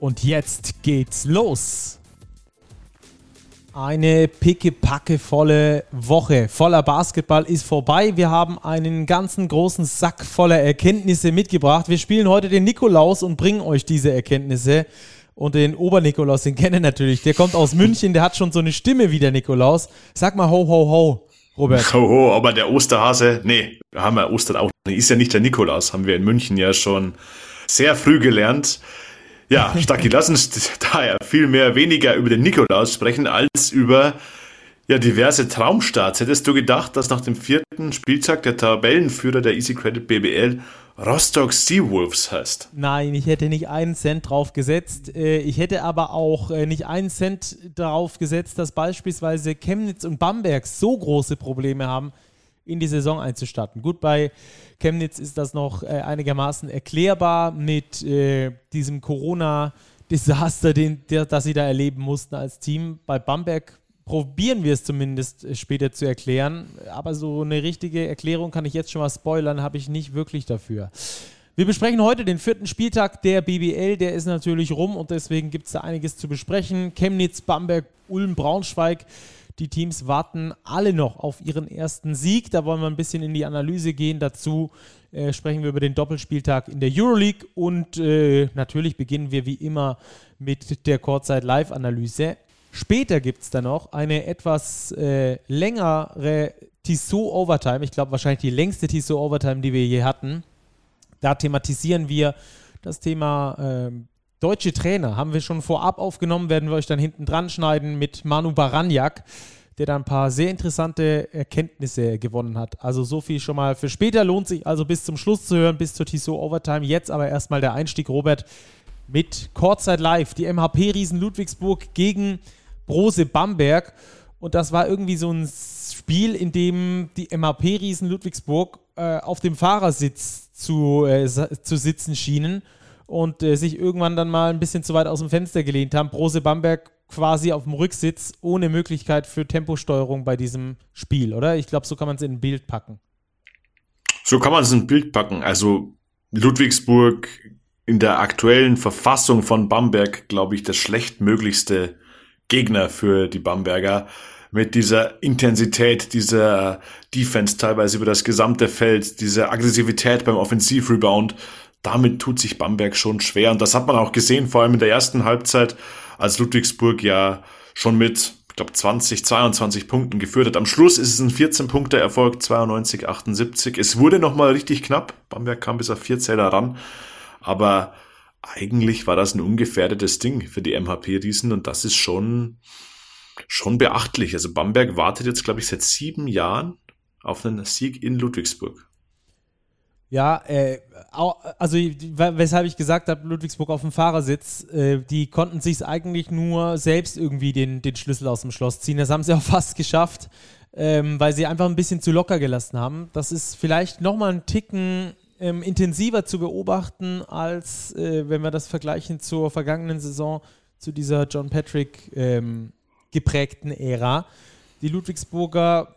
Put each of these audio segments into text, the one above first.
Und jetzt geht's los. Eine pickepackevolle Woche voller Basketball ist vorbei. Wir haben einen ganzen großen Sack voller Erkenntnisse mitgebracht. Wir spielen heute den Nikolaus und bringen euch diese Erkenntnisse. Und den Obernikolaus, den kennen natürlich. Der kommt aus München, der hat schon so eine Stimme wie der Nikolaus. Sag mal ho, ho, ho, Robert. Ho, ho, aber der Osterhase, nee, haben wir Ostern auch. Ist ja nicht der Nikolaus, haben wir in München ja schon sehr früh gelernt. Ja, Stacki, lass uns daher viel mehr weniger über den Nikolaus sprechen als über ja, diverse Traumstarts. Hättest du gedacht, dass nach dem vierten Spieltag der Tabellenführer der Easy Credit BBL Rostock Seawolves heißt? Nein, ich hätte nicht einen Cent drauf gesetzt. Äh, ich hätte aber auch äh, nicht einen Cent darauf gesetzt, dass beispielsweise Chemnitz und Bamberg so große Probleme haben, in die Saison einzustarten. Gut, bei Chemnitz ist das noch äh, einigermaßen erklärbar mit äh, diesem Corona-Desaster, das sie da erleben mussten als Team. Bei Bamberg probieren wir es zumindest äh, später zu erklären, aber so eine richtige Erklärung kann ich jetzt schon mal spoilern, habe ich nicht wirklich dafür. Wir besprechen heute den vierten Spieltag der BBL. Der ist natürlich rum und deswegen gibt es da einiges zu besprechen. Chemnitz, Bamberg, Ulm, Braunschweig. Die Teams warten alle noch auf ihren ersten Sieg. Da wollen wir ein bisschen in die Analyse gehen. Dazu äh, sprechen wir über den Doppelspieltag in der Euroleague und äh, natürlich beginnen wir wie immer mit der Kurzzeit-Live-Analyse. Später gibt es dann noch eine etwas äh, längere Tissot Overtime. Ich glaube wahrscheinlich die längste Tissot Overtime, die wir je hatten. Da thematisieren wir das Thema ähm, Deutsche Trainer haben wir schon vorab aufgenommen, werden wir euch dann hinten dran schneiden mit Manu Baranjak, der da ein paar sehr interessante Erkenntnisse gewonnen hat. Also so viel schon mal für später. Lohnt sich also bis zum Schluss zu hören, bis zur Tissot Overtime. Jetzt aber erstmal der Einstieg, Robert, mit Kurzzeit Live. Die MHP-Riesen Ludwigsburg gegen Brose Bamberg. Und das war irgendwie so ein Spiel, in dem die MHP-Riesen Ludwigsburg äh, auf dem Fahrersitz zu, äh, zu sitzen schienen und äh, sich irgendwann dann mal ein bisschen zu weit aus dem Fenster gelehnt haben. Brose Bamberg quasi auf dem Rücksitz ohne Möglichkeit für Temposteuerung bei diesem Spiel, oder? Ich glaube, so kann man es in ein Bild packen. So kann man es in ein Bild packen. Also Ludwigsburg in der aktuellen Verfassung von Bamberg, glaube ich, das schlechtmöglichste Gegner für die Bamberger mit dieser Intensität, dieser Defense teilweise über das gesamte Feld, dieser Aggressivität beim Offensivrebound damit tut sich Bamberg schon schwer. Und das hat man auch gesehen, vor allem in der ersten Halbzeit, als Ludwigsburg ja schon mit, ich glaube, 20, 22 Punkten geführt hat. Am Schluss ist es ein 14-Punkte-Erfolg, 92, 78. Es wurde nochmal richtig knapp. Bamberg kam bis auf vier Zähler ran. Aber eigentlich war das ein ungefährdetes Ding für die MHP-Riesen und das ist schon, schon beachtlich. Also Bamberg wartet jetzt, glaube ich, seit sieben Jahren auf einen Sieg in Ludwigsburg. Ja, äh, also weshalb ich gesagt habe, Ludwigsburg auf dem Fahrersitz, äh, die konnten sich eigentlich nur selbst irgendwie den, den Schlüssel aus dem Schloss ziehen. Das haben sie auch fast geschafft, ähm, weil sie einfach ein bisschen zu locker gelassen haben. Das ist vielleicht nochmal ein Ticken ähm, intensiver zu beobachten, als äh, wenn wir das vergleichen zur vergangenen Saison, zu dieser John Patrick ähm, geprägten Ära. Die Ludwigsburger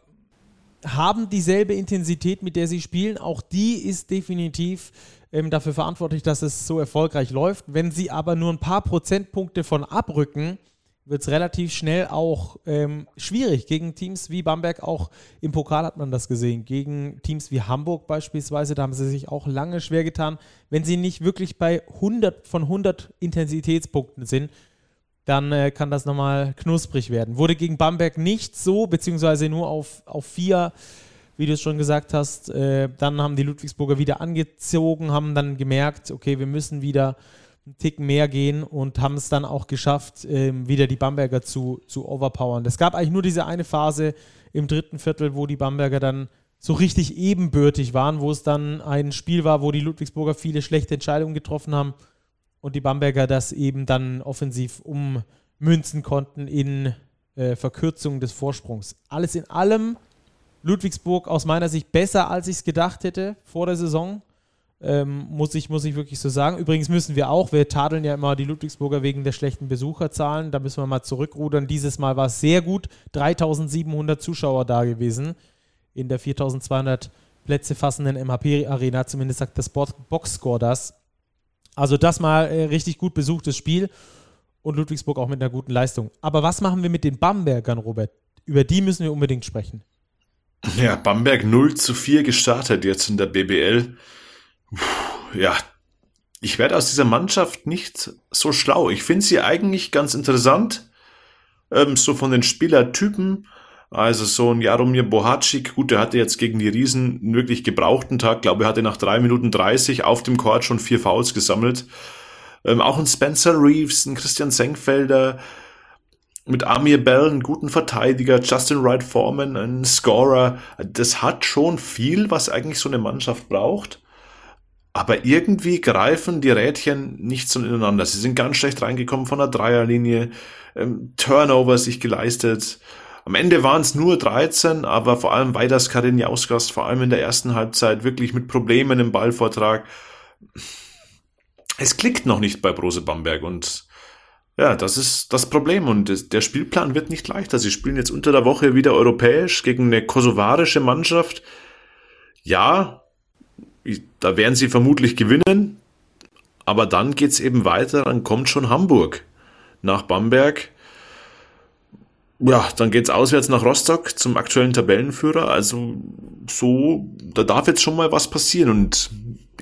haben dieselbe Intensität, mit der sie spielen. Auch die ist definitiv ähm, dafür verantwortlich, dass es so erfolgreich läuft. Wenn sie aber nur ein paar Prozentpunkte von abrücken, wird es relativ schnell auch ähm, schwierig gegen Teams wie Bamberg. Auch im Pokal hat man das gesehen. Gegen Teams wie Hamburg beispielsweise, da haben sie sich auch lange schwer getan. Wenn sie nicht wirklich bei 100 von 100 Intensitätspunkten sind, dann äh, kann das nochmal knusprig werden. Wurde gegen Bamberg nicht so, beziehungsweise nur auf, auf vier, wie du es schon gesagt hast. Äh, dann haben die Ludwigsburger wieder angezogen, haben dann gemerkt, okay, wir müssen wieder einen Tick mehr gehen und haben es dann auch geschafft, äh, wieder die Bamberger zu, zu overpowern. Es gab eigentlich nur diese eine Phase im dritten Viertel, wo die Bamberger dann so richtig ebenbürtig waren, wo es dann ein Spiel war, wo die Ludwigsburger viele schlechte Entscheidungen getroffen haben und die Bamberger das eben dann offensiv ummünzen konnten in äh, Verkürzung des Vorsprungs. Alles in allem Ludwigsburg aus meiner Sicht besser, als ich es gedacht hätte vor der Saison. Ähm, muss, ich, muss ich wirklich so sagen. Übrigens müssen wir auch, wir tadeln ja immer die Ludwigsburger wegen der schlechten Besucherzahlen. Da müssen wir mal zurückrudern. Dieses Mal war es sehr gut. 3700 Zuschauer da gewesen in der 4200 Plätze fassenden MHP-Arena. Zumindest sagt das Boxscore das. Also das mal äh, richtig gut besuchtes Spiel und Ludwigsburg auch mit einer guten Leistung. Aber was machen wir mit den Bambergern, Robert? Über die müssen wir unbedingt sprechen. Ja, Bamberg 0 zu 4 gestartet jetzt in der BBL. Puh, ja, ich werde aus dieser Mannschaft nicht so schlau. Ich finde sie eigentlich ganz interessant, ähm, so von den Spielertypen. Also so ein Jaromir Bohacik, gut, der hatte jetzt gegen die Riesen einen wirklich gebrauchten Tag. Glaube, er hatte nach drei Minuten 30 auf dem Court schon vier Fouls gesammelt. Ähm, auch ein Spencer Reeves, ein Christian Senkfelder, mit Amir Bell, einen guten Verteidiger, Justin Wright Foreman, ein Scorer. Das hat schon viel, was eigentlich so eine Mannschaft braucht. Aber irgendwie greifen die Rädchen nicht so ineinander. Sie sind ganz schlecht reingekommen von der Dreierlinie, ähm, Turnover sich geleistet. Am Ende waren es nur 13, aber vor allem Weiders Karinjauskas, vor allem in der ersten Halbzeit, wirklich mit Problemen im Ballvortrag. Es klickt noch nicht bei Brose Bamberg und ja, das ist das Problem und der Spielplan wird nicht leichter. Sie spielen jetzt unter der Woche wieder europäisch gegen eine kosovarische Mannschaft. Ja, da werden sie vermutlich gewinnen, aber dann geht's eben weiter, dann kommt schon Hamburg nach Bamberg. Ja, dann geht's auswärts nach Rostock zum aktuellen Tabellenführer. Also so, da darf jetzt schon mal was passieren. Und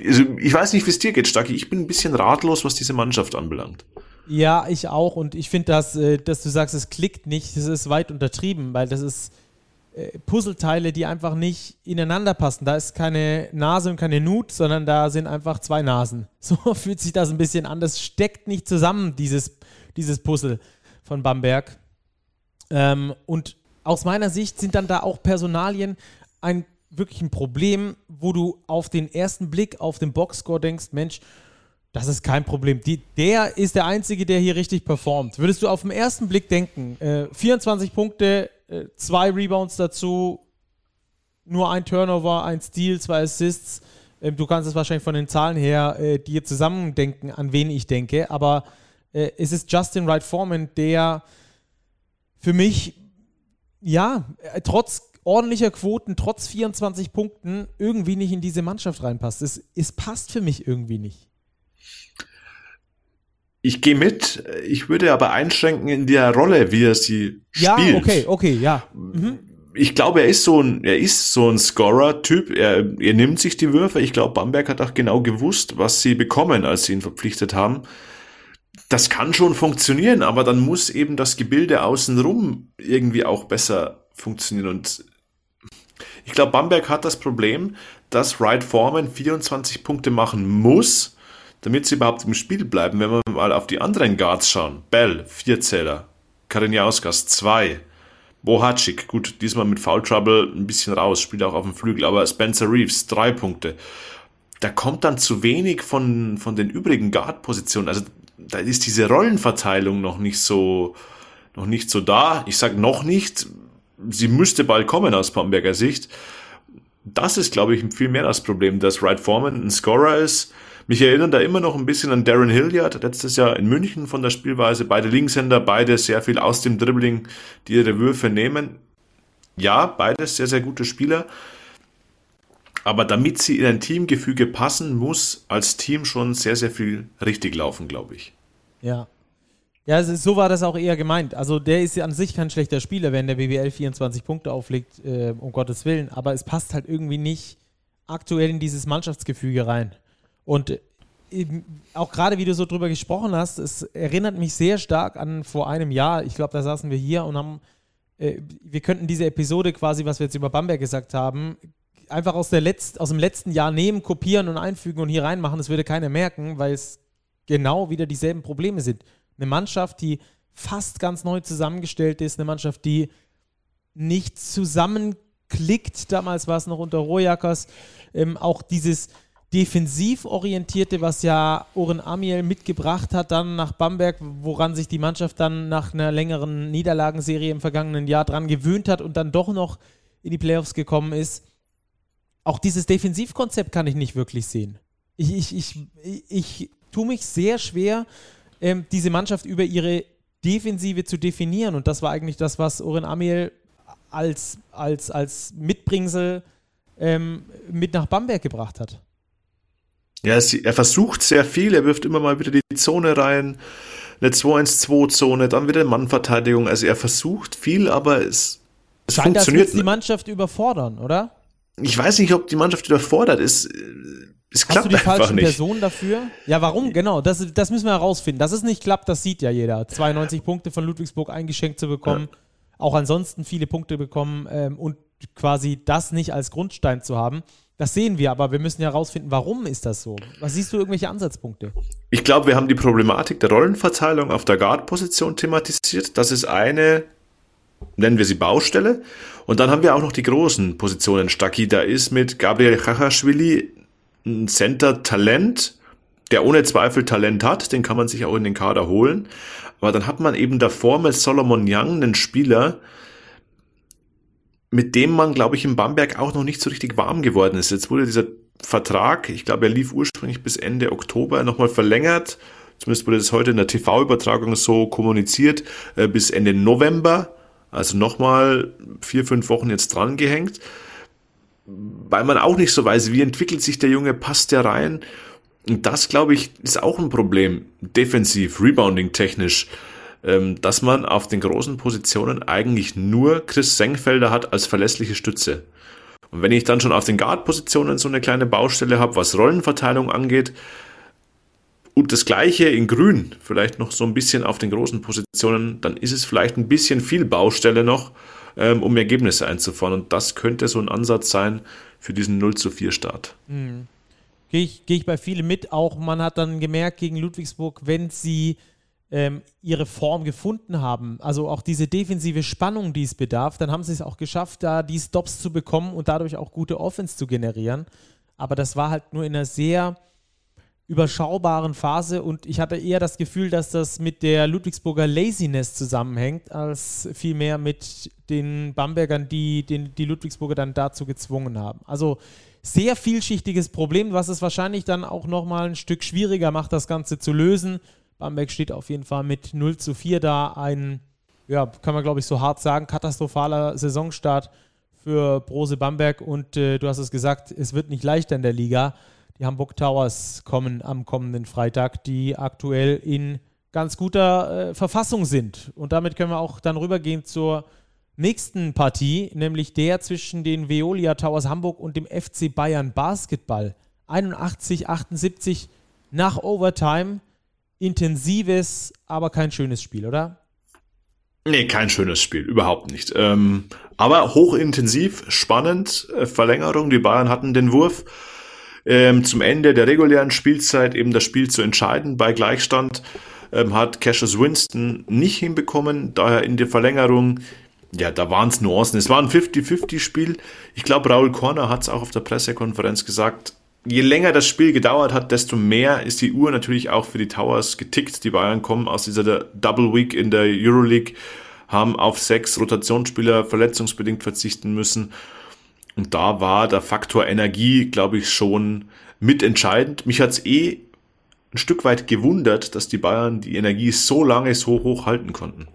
also, ich weiß nicht, wie es dir geht, Stacki. Ich bin ein bisschen ratlos, was diese Mannschaft anbelangt. Ja, ich auch. Und ich finde, dass, äh, dass du sagst, es klickt nicht, das ist weit untertrieben, weil das ist äh, Puzzleteile, die einfach nicht ineinander passen. Da ist keine Nase und keine Nut, sondern da sind einfach zwei Nasen. So fühlt sich das ein bisschen an. Das steckt nicht zusammen, dieses, dieses Puzzle von Bamberg. Ähm, und aus meiner Sicht sind dann da auch Personalien ein wirklich ein Problem, wo du auf den ersten Blick auf den Boxscore denkst, Mensch, das ist kein Problem. Die, der ist der Einzige, der hier richtig performt. Würdest du auf den ersten Blick denken, äh, 24 Punkte, äh, zwei Rebounds dazu, nur ein Turnover, ein Steal, zwei Assists. Äh, du kannst es wahrscheinlich von den Zahlen her äh, dir zusammendenken, an wen ich denke, aber äh, es ist Justin Wright Foreman, der für mich, ja, äh, trotz ordentlicher Quoten, trotz 24 Punkten, irgendwie nicht in diese Mannschaft reinpasst. Es, es passt für mich irgendwie nicht. Ich gehe mit, ich würde aber einschränken in der Rolle, wie er sie ja, spielt. Ja, okay, okay, ja. Mhm. Ich glaube, er ist so ein, er ist so ein Scorer-Typ. Er, er nimmt sich die Würfe. Ich glaube, Bamberg hat auch genau gewusst, was sie bekommen, als sie ihn verpflichtet haben. Das kann schon funktionieren, aber dann muss eben das Gebilde außenrum irgendwie auch besser funktionieren. Und ich glaube, Bamberg hat das Problem, dass Wright Foreman 24 Punkte machen muss, damit sie überhaupt im Spiel bleiben, wenn wir mal auf die anderen Guards schauen. Bell, Vierzähler. Kariniauskas, 2. Bohacik, gut, diesmal mit Foul Trouble ein bisschen raus, spielt auch auf dem Flügel, aber Spencer Reeves, 3 Punkte. Da kommt dann zu wenig von, von den übrigen Guard-Positionen. Also da ist diese Rollenverteilung noch nicht so, noch nicht so da. Ich sage noch nicht. Sie müsste bald kommen aus Bamberger Sicht. Das ist, glaube ich, viel mehr das Problem, dass Wright Foreman ein Scorer ist, mich erinnern da immer noch ein bisschen an Darren Hilliard, letztes Jahr in München von der Spielweise. Beide Linkshänder, beide sehr viel aus dem Dribbling, die ihre Würfe nehmen. Ja, beides sehr, sehr gute Spieler. Aber damit sie in ein Teamgefüge passen, muss als Team schon sehr, sehr viel richtig laufen, glaube ich. Ja. Ja, so war das auch eher gemeint. Also der ist ja an sich kein schlechter Spieler, wenn der BWL 24 Punkte auflegt, äh, um Gottes Willen. Aber es passt halt irgendwie nicht aktuell in dieses Mannschaftsgefüge rein. Und auch gerade wie du so drüber gesprochen hast, es erinnert mich sehr stark an vor einem Jahr. Ich glaube, da saßen wir hier und haben, äh, wir könnten diese Episode quasi, was wir jetzt über Bamberg gesagt haben, einfach aus, der Letz-, aus dem letzten Jahr nehmen, kopieren und einfügen und hier reinmachen. Das würde keiner merken, weil es genau wieder dieselben Probleme sind. Eine Mannschaft, die fast ganz neu zusammengestellt ist, eine Mannschaft, die nicht zusammenklickt. Damals war es noch unter Rojackers. Ähm, auch dieses defensiv orientierte, was ja Oren Amiel mitgebracht hat, dann nach Bamberg, woran sich die Mannschaft dann nach einer längeren Niederlagenserie im vergangenen Jahr dran gewöhnt hat und dann doch noch in die Playoffs gekommen ist. Auch dieses Defensivkonzept kann ich nicht wirklich sehen. Ich, ich, ich, ich, ich tue mich sehr schwer, ähm, diese Mannschaft über ihre Defensive zu definieren. Und das war eigentlich das, was Oren Amiel als, als, als Mitbringsel ähm, mit nach Bamberg gebracht hat. Ja, es, er versucht sehr viel, er wirft immer mal wieder die Zone rein, eine 2-1-2-Zone, dann wieder Mannverteidigung. Also er versucht viel, aber es, es Scheint, funktioniert. Scheint, die Mannschaft überfordern, oder? Ich weiß nicht, ob die Mannschaft überfordert ist. Es klappt Hast du die einfach falschen nicht. Personen dafür? Ja, warum? Genau, das, das müssen wir herausfinden. Dass es nicht klappt, das sieht ja jeder. 92 Punkte von Ludwigsburg eingeschenkt zu bekommen, ja. auch ansonsten viele Punkte bekommen ähm, und quasi das nicht als Grundstein zu haben. Das sehen wir, aber wir müssen herausfinden, warum ist das so? Was siehst du irgendwelche Ansatzpunkte? Ich glaube, wir haben die Problematik der Rollenverteilung auf der Guard-Position thematisiert. Das ist eine, nennen wir sie Baustelle. Und dann haben wir auch noch die großen Positionen. Staki, da ist mit Gabriel Chachashvili ein Center-Talent, der ohne Zweifel Talent hat, den kann man sich auch in den Kader holen. Aber dann hat man eben davor mit Solomon Young einen Spieler, mit dem man, glaube ich, in Bamberg auch noch nicht so richtig warm geworden ist. Jetzt wurde dieser Vertrag, ich glaube, er lief ursprünglich bis Ende Oktober, nochmal verlängert. Zumindest wurde das heute in der TV-Übertragung so kommuniziert, äh, bis Ende November. Also nochmal vier, fünf Wochen jetzt dran gehängt. Weil man auch nicht so weiß, wie entwickelt sich der Junge, passt der rein? Und das, glaube ich, ist auch ein Problem. Defensiv, rebounding technisch ähm, dass man auf den großen Positionen eigentlich nur Chris Senkfelder hat als verlässliche Stütze. Und wenn ich dann schon auf den Guard-Positionen so eine kleine Baustelle habe, was Rollenverteilung angeht, und das gleiche in Grün, vielleicht noch so ein bisschen auf den großen Positionen, dann ist es vielleicht ein bisschen viel Baustelle noch, ähm, um Ergebnisse einzufahren. Und das könnte so ein Ansatz sein für diesen 0 zu 4 Start. Mhm. Gehe ich, geh ich bei vielen mit. Auch man hat dann gemerkt gegen Ludwigsburg, wenn sie ähm, ihre Form gefunden haben, also auch diese defensive Spannung, die es bedarf, dann haben sie es auch geschafft, da die Stops zu bekommen und dadurch auch gute Offense zu generieren. Aber das war halt nur in einer sehr überschaubaren Phase und ich hatte eher das Gefühl, dass das mit der Ludwigsburger Laziness zusammenhängt, als vielmehr mit den Bambergern, die den, die Ludwigsburger dann dazu gezwungen haben. Also sehr vielschichtiges Problem, was es wahrscheinlich dann auch nochmal ein Stück schwieriger macht, das Ganze zu lösen. Bamberg steht auf jeden Fall mit 0 zu 4 da. Ein, ja, kann man glaube ich so hart sagen, katastrophaler Saisonstart für Brose Bamberg. Und äh, du hast es gesagt, es wird nicht leichter in der Liga. Die Hamburg Towers kommen am kommenden Freitag, die aktuell in ganz guter äh, Verfassung sind. Und damit können wir auch dann rübergehen zur nächsten Partie, nämlich der zwischen den Veolia Towers Hamburg und dem FC Bayern Basketball. 81, 78 nach Overtime intensives, aber kein schönes Spiel, oder? Nee, kein schönes Spiel, überhaupt nicht. Ähm, aber hochintensiv, spannend, äh, Verlängerung. Die Bayern hatten den Wurf ähm, zum Ende der regulären Spielzeit, eben das Spiel zu entscheiden. Bei Gleichstand ähm, hat Cassius Winston nicht hinbekommen, daher in der Verlängerung, ja, da waren es Nuancen. Es war ein 50-50-Spiel. Ich glaube, Raul Korner hat es auch auf der Pressekonferenz gesagt, je länger das Spiel gedauert hat, desto mehr ist die Uhr natürlich auch für die Towers getickt. Die Bayern kommen aus dieser Double Week in der Euroleague, haben auf sechs Rotationsspieler verletzungsbedingt verzichten müssen. Und da war der Faktor Energie, glaube ich, schon mitentscheidend. Mich hat's eh ein Stück weit gewundert, dass die Bayern die Energie so lange so hoch halten konnten.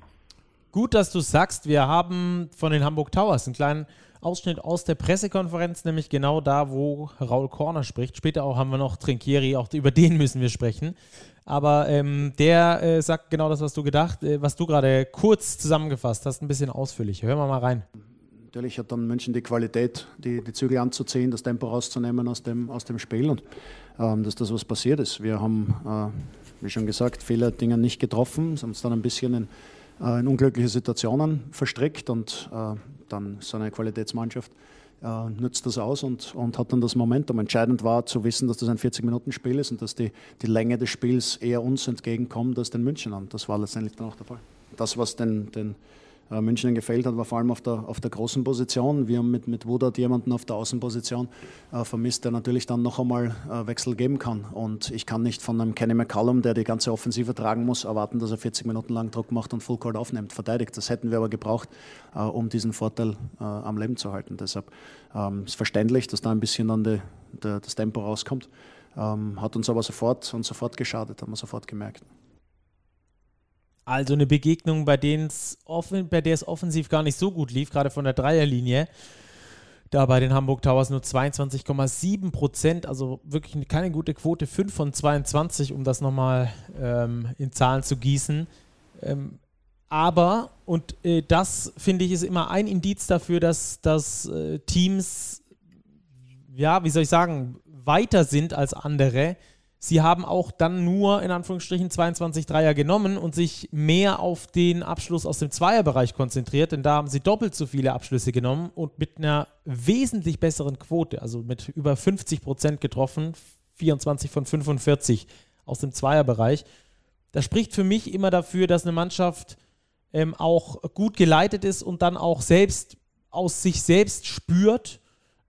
Gut, dass du sagst, wir haben von den Hamburg Towers einen kleinen Ausschnitt aus der Pressekonferenz, nämlich genau da, wo Raul Korner spricht. Später auch haben wir noch Trinkieri, auch über den müssen wir sprechen. Aber ähm, der äh, sagt genau das, was du gedacht, äh, was du gerade kurz zusammengefasst hast, ein bisschen ausführlicher. Hören wir mal rein. Natürlich hat dann München die Qualität, die, die Zügel anzuziehen, das Tempo rauszunehmen aus dem, aus dem Spiel und ähm, dass das was passiert ist. Wir haben, äh, wie schon gesagt, viele Dinge nicht getroffen, haben uns dann ein bisschen in, äh, in unglückliche Situationen verstrickt und äh, dann so eine Qualitätsmannschaft äh, nützt das aus und, und hat dann das Momentum. Entscheidend war zu wissen, dass das ein 40-Minuten-Spiel ist und dass die, die Länge des Spiels eher uns entgegenkommt als den Münchnern. Das war letztendlich dann auch der Fall. Das, was den, den äh, München gefällt hat, war vor allem auf der, auf der großen Position. Wir haben mit, mit Woodard jemanden auf der Außenposition äh, vermisst, der natürlich dann noch einmal äh, Wechsel geben kann. Und ich kann nicht von einem Kenny McCallum, der die ganze Offensive tragen muss, erwarten, dass er 40 Minuten lang Druck macht und Full Court aufnimmt, verteidigt. Das hätten wir aber gebraucht, äh, um diesen Vorteil äh, am Leben zu halten. Deshalb ähm, ist verständlich, dass da ein bisschen dann die, der, das Tempo rauskommt. Ähm, hat uns aber sofort und sofort geschadet, haben wir sofort gemerkt. Also eine Begegnung, bei, bei der es offensiv gar nicht so gut lief, gerade von der Dreierlinie. Da bei den Hamburg Towers nur 22,7 Prozent, also wirklich keine gute Quote, 5 von 22, um das nochmal ähm, in Zahlen zu gießen. Ähm, aber, und äh, das finde ich ist immer ein Indiz dafür, dass, dass äh, Teams, ja, wie soll ich sagen, weiter sind als andere. Sie haben auch dann nur in Anführungsstrichen 22 Dreier genommen und sich mehr auf den Abschluss aus dem Zweierbereich konzentriert, denn da haben sie doppelt so viele Abschlüsse genommen und mit einer wesentlich besseren Quote, also mit über 50 Prozent getroffen, 24 von 45 aus dem Zweierbereich. Das spricht für mich immer dafür, dass eine Mannschaft ähm, auch gut geleitet ist und dann auch selbst aus sich selbst spürt,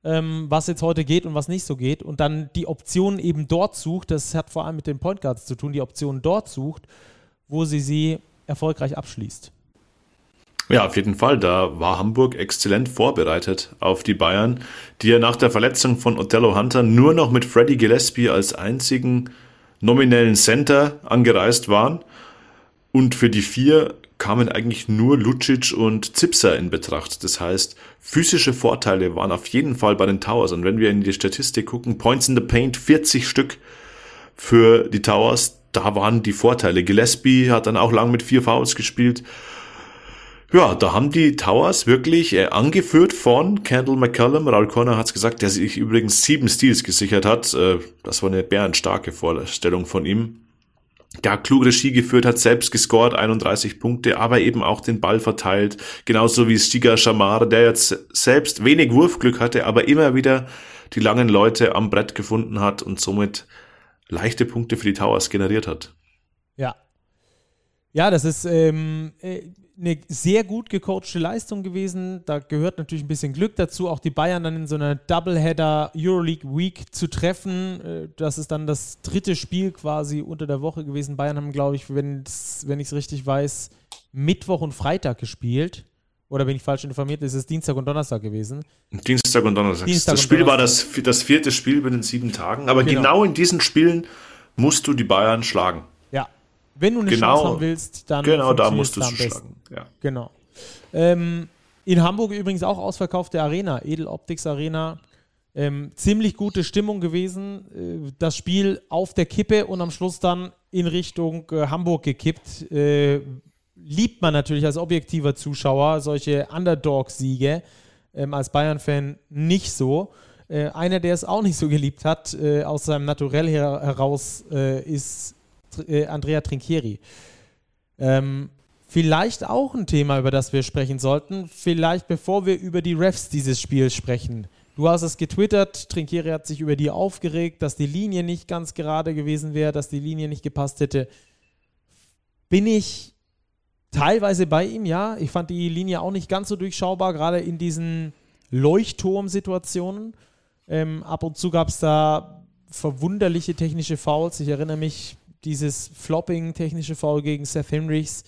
ähm, was jetzt heute geht und was nicht so geht und dann die Optionen eben dort sucht, das hat vor allem mit den Point Guards zu tun, die Optionen dort sucht, wo sie sie erfolgreich abschließt. Ja, auf jeden Fall. Da war Hamburg exzellent vorbereitet auf die Bayern, die ja nach der Verletzung von Othello Hunter nur noch mit Freddie Gillespie als einzigen nominellen Center angereist waren. Und für die vier kamen eigentlich nur Lucic und Zipser in Betracht. Das heißt, physische Vorteile waren auf jeden Fall bei den Towers. Und wenn wir in die Statistik gucken, Points in the Paint 40 Stück für die Towers, da waren die Vorteile. Gillespie hat dann auch lang mit vier Fouls gespielt. Ja, da haben die Towers wirklich äh, angeführt von Kendall McCallum. Raul Corner hat es gesagt, der sich übrigens sieben Steals gesichert hat. Äh, das war eine bärenstarke Vorstellung von ihm ja, klug Regie geführt hat, selbst gescored, 31 Punkte, aber eben auch den Ball verteilt. Genauso wie Stiga Shamar, der jetzt selbst wenig Wurfglück hatte, aber immer wieder die langen Leute am Brett gefunden hat und somit leichte Punkte für die Towers generiert hat. Ja. Ja, das ist ähm, äh, eine sehr gut gecoachte Leistung gewesen. Da gehört natürlich ein bisschen Glück dazu, auch die Bayern dann in so einer Doubleheader Euroleague Week zu treffen. Äh, das ist dann das dritte Spiel quasi unter der Woche gewesen. Bayern haben, glaube ich, wenn, wenn ich es richtig weiß, Mittwoch und Freitag gespielt. Oder bin ich falsch informiert? Es ist Dienstag und Donnerstag gewesen. Dienstag und Donnerstag. Dienstag das Spiel Donnerstag. war das, das vierte Spiel bei den sieben Tagen. Aber genau. genau in diesen Spielen musst du die Bayern schlagen. Wenn du eine genau, Chance haben willst, dann genau da musst du schlagen. Ja. Genau. Ähm, in Hamburg übrigens auch ausverkaufte Arena, Edel Optics Arena. Ähm, ziemlich gute Stimmung gewesen. Äh, das Spiel auf der Kippe und am Schluss dann in Richtung äh, Hamburg gekippt. Äh, liebt man natürlich als objektiver Zuschauer solche Underdog-Siege. Ähm, als Bayern-Fan nicht so. Äh, einer, der es auch nicht so geliebt hat, äh, aus seinem Naturell her heraus, äh, ist äh, Andrea Trinchieri. Ähm, vielleicht auch ein Thema, über das wir sprechen sollten. Vielleicht bevor wir über die Refs dieses Spiels sprechen. Du hast es getwittert, Trinchieri hat sich über die aufgeregt, dass die Linie nicht ganz gerade gewesen wäre, dass die Linie nicht gepasst hätte. Bin ich teilweise bei ihm, ja. Ich fand die Linie auch nicht ganz so durchschaubar, gerade in diesen Leuchtturm-Situationen. Ähm, ab und zu gab es da verwunderliche technische Fouls. Ich erinnere mich dieses Flopping, technische Foul gegen Seth Henrys,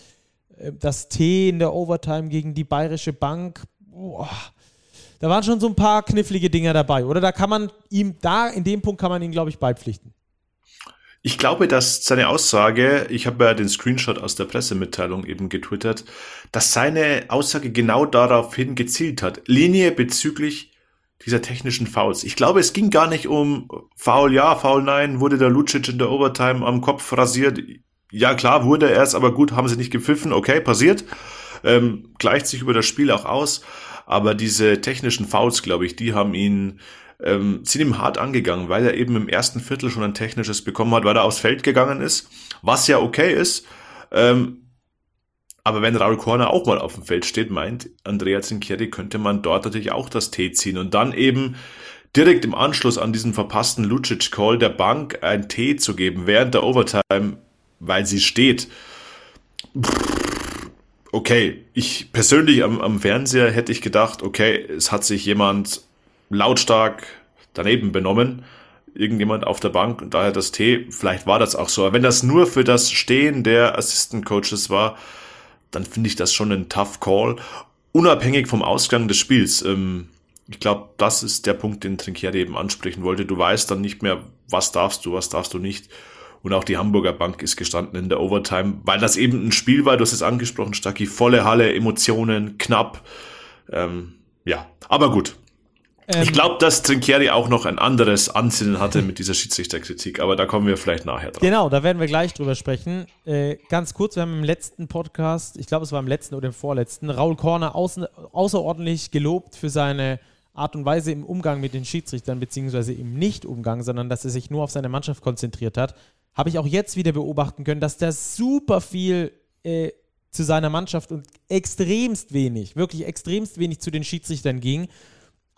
äh, das T in der Overtime gegen die Bayerische Bank. Boah, da waren schon so ein paar knifflige Dinger dabei. Oder da kann man ihm, da in dem Punkt kann man ihn, glaube ich, beipflichten. Ich glaube, dass seine Aussage, ich habe ja den Screenshot aus der Pressemitteilung eben getwittert, dass seine Aussage genau daraufhin gezielt hat. Linie bezüglich dieser technischen Fouls. Ich glaube, es ging gar nicht um Foul ja, Foul nein, wurde der Lucic in der Overtime am Kopf rasiert. Ja, klar, wurde er es, aber gut, haben sie nicht gepfiffen, okay, passiert. Ähm, gleicht sich über das Spiel auch aus. Aber diese technischen Fouls, glaube ich, die haben ihn, ähm, sind ihm hart angegangen, weil er eben im ersten Viertel schon ein technisches bekommen hat, weil er aufs Feld gegangen ist, was ja okay ist. Ähm, aber wenn Raul Korner auch mal auf dem Feld steht, meint Andrea Zincheri, könnte man dort natürlich auch das T ziehen und dann eben direkt im Anschluss an diesen verpassten Lucic-Call der Bank ein T zu geben während der Overtime, weil sie steht. okay, ich persönlich am, am Fernseher hätte ich gedacht, okay, es hat sich jemand lautstark daneben benommen, irgendjemand auf der Bank und daher das T, vielleicht war das auch so. Aber wenn das nur für das Stehen der Assistant Coaches war, dann finde ich das schon ein tough Call, unabhängig vom Ausgang des Spiels. Ähm, ich glaube, das ist der Punkt, den Trinkieri eben ansprechen wollte. Du weißt dann nicht mehr, was darfst du, was darfst du nicht. Und auch die Hamburger Bank ist gestanden in der Overtime, weil das eben ein Spiel war, du hast es angesprochen, Stacki, volle Halle, Emotionen, knapp. Ähm, ja, aber gut. Ähm, ich glaube, dass Trinkieri auch noch ein anderes Ansinnen hatte mit dieser Schiedsrichterkritik, aber da kommen wir vielleicht nachher drauf. Genau, da werden wir gleich drüber sprechen. Äh, ganz kurz, wir haben im letzten Podcast, ich glaube, es war im letzten oder im vorletzten, Raul Korner außen, außerordentlich gelobt für seine Art und Weise im Umgang mit den Schiedsrichtern, beziehungsweise im Nicht-Umgang, sondern dass er sich nur auf seine Mannschaft konzentriert hat habe ich auch jetzt wieder beobachten können, dass der super viel äh, zu seiner Mannschaft und extremst wenig, wirklich extremst wenig zu den Schiedsrichtern ging.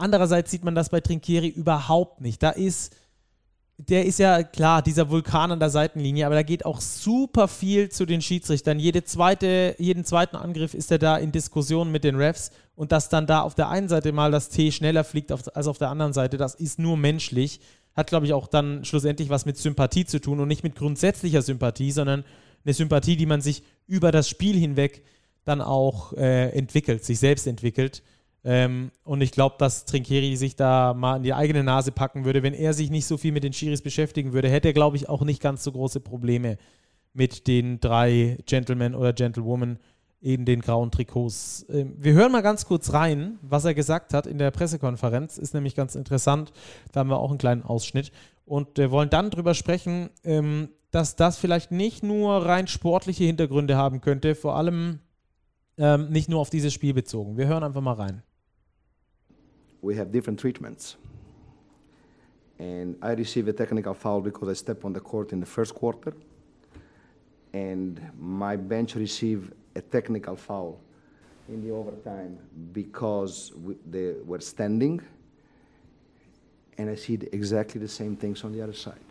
Andererseits sieht man das bei Trinkieri überhaupt nicht. Da ist, der ist ja klar, dieser Vulkan an der Seitenlinie, aber da geht auch super viel zu den Schiedsrichtern. Jede zweite, jeden zweiten Angriff ist er da in Diskussion mit den Refs und dass dann da auf der einen Seite mal das T schneller fliegt als auf der anderen Seite, das ist nur menschlich hat, glaube ich, auch dann schlussendlich was mit Sympathie zu tun und nicht mit grundsätzlicher Sympathie, sondern eine Sympathie, die man sich über das Spiel hinweg dann auch äh, entwickelt, sich selbst entwickelt. Ähm, und ich glaube, dass Trinkieri sich da mal in die eigene Nase packen würde. Wenn er sich nicht so viel mit den Schiris beschäftigen würde, hätte er, glaube ich, auch nicht ganz so große Probleme mit den drei Gentlemen oder Gentlewomen, in den grauen Trikots. Ähm, wir hören mal ganz kurz rein, was er gesagt hat in der Pressekonferenz. Ist nämlich ganz interessant. Da haben wir auch einen kleinen Ausschnitt. Und wir wollen dann darüber sprechen, ähm, dass das vielleicht nicht nur rein sportliche Hintergründe haben könnte, vor allem ähm, nicht nur auf dieses Spiel bezogen. Wir hören einfach mal rein. We have different treatments. And I received a technical foul because I stepped on the court in the first quarter. And my bench received a technical foul in the overtime because we, they were standing, and I see exactly the same things on the other side.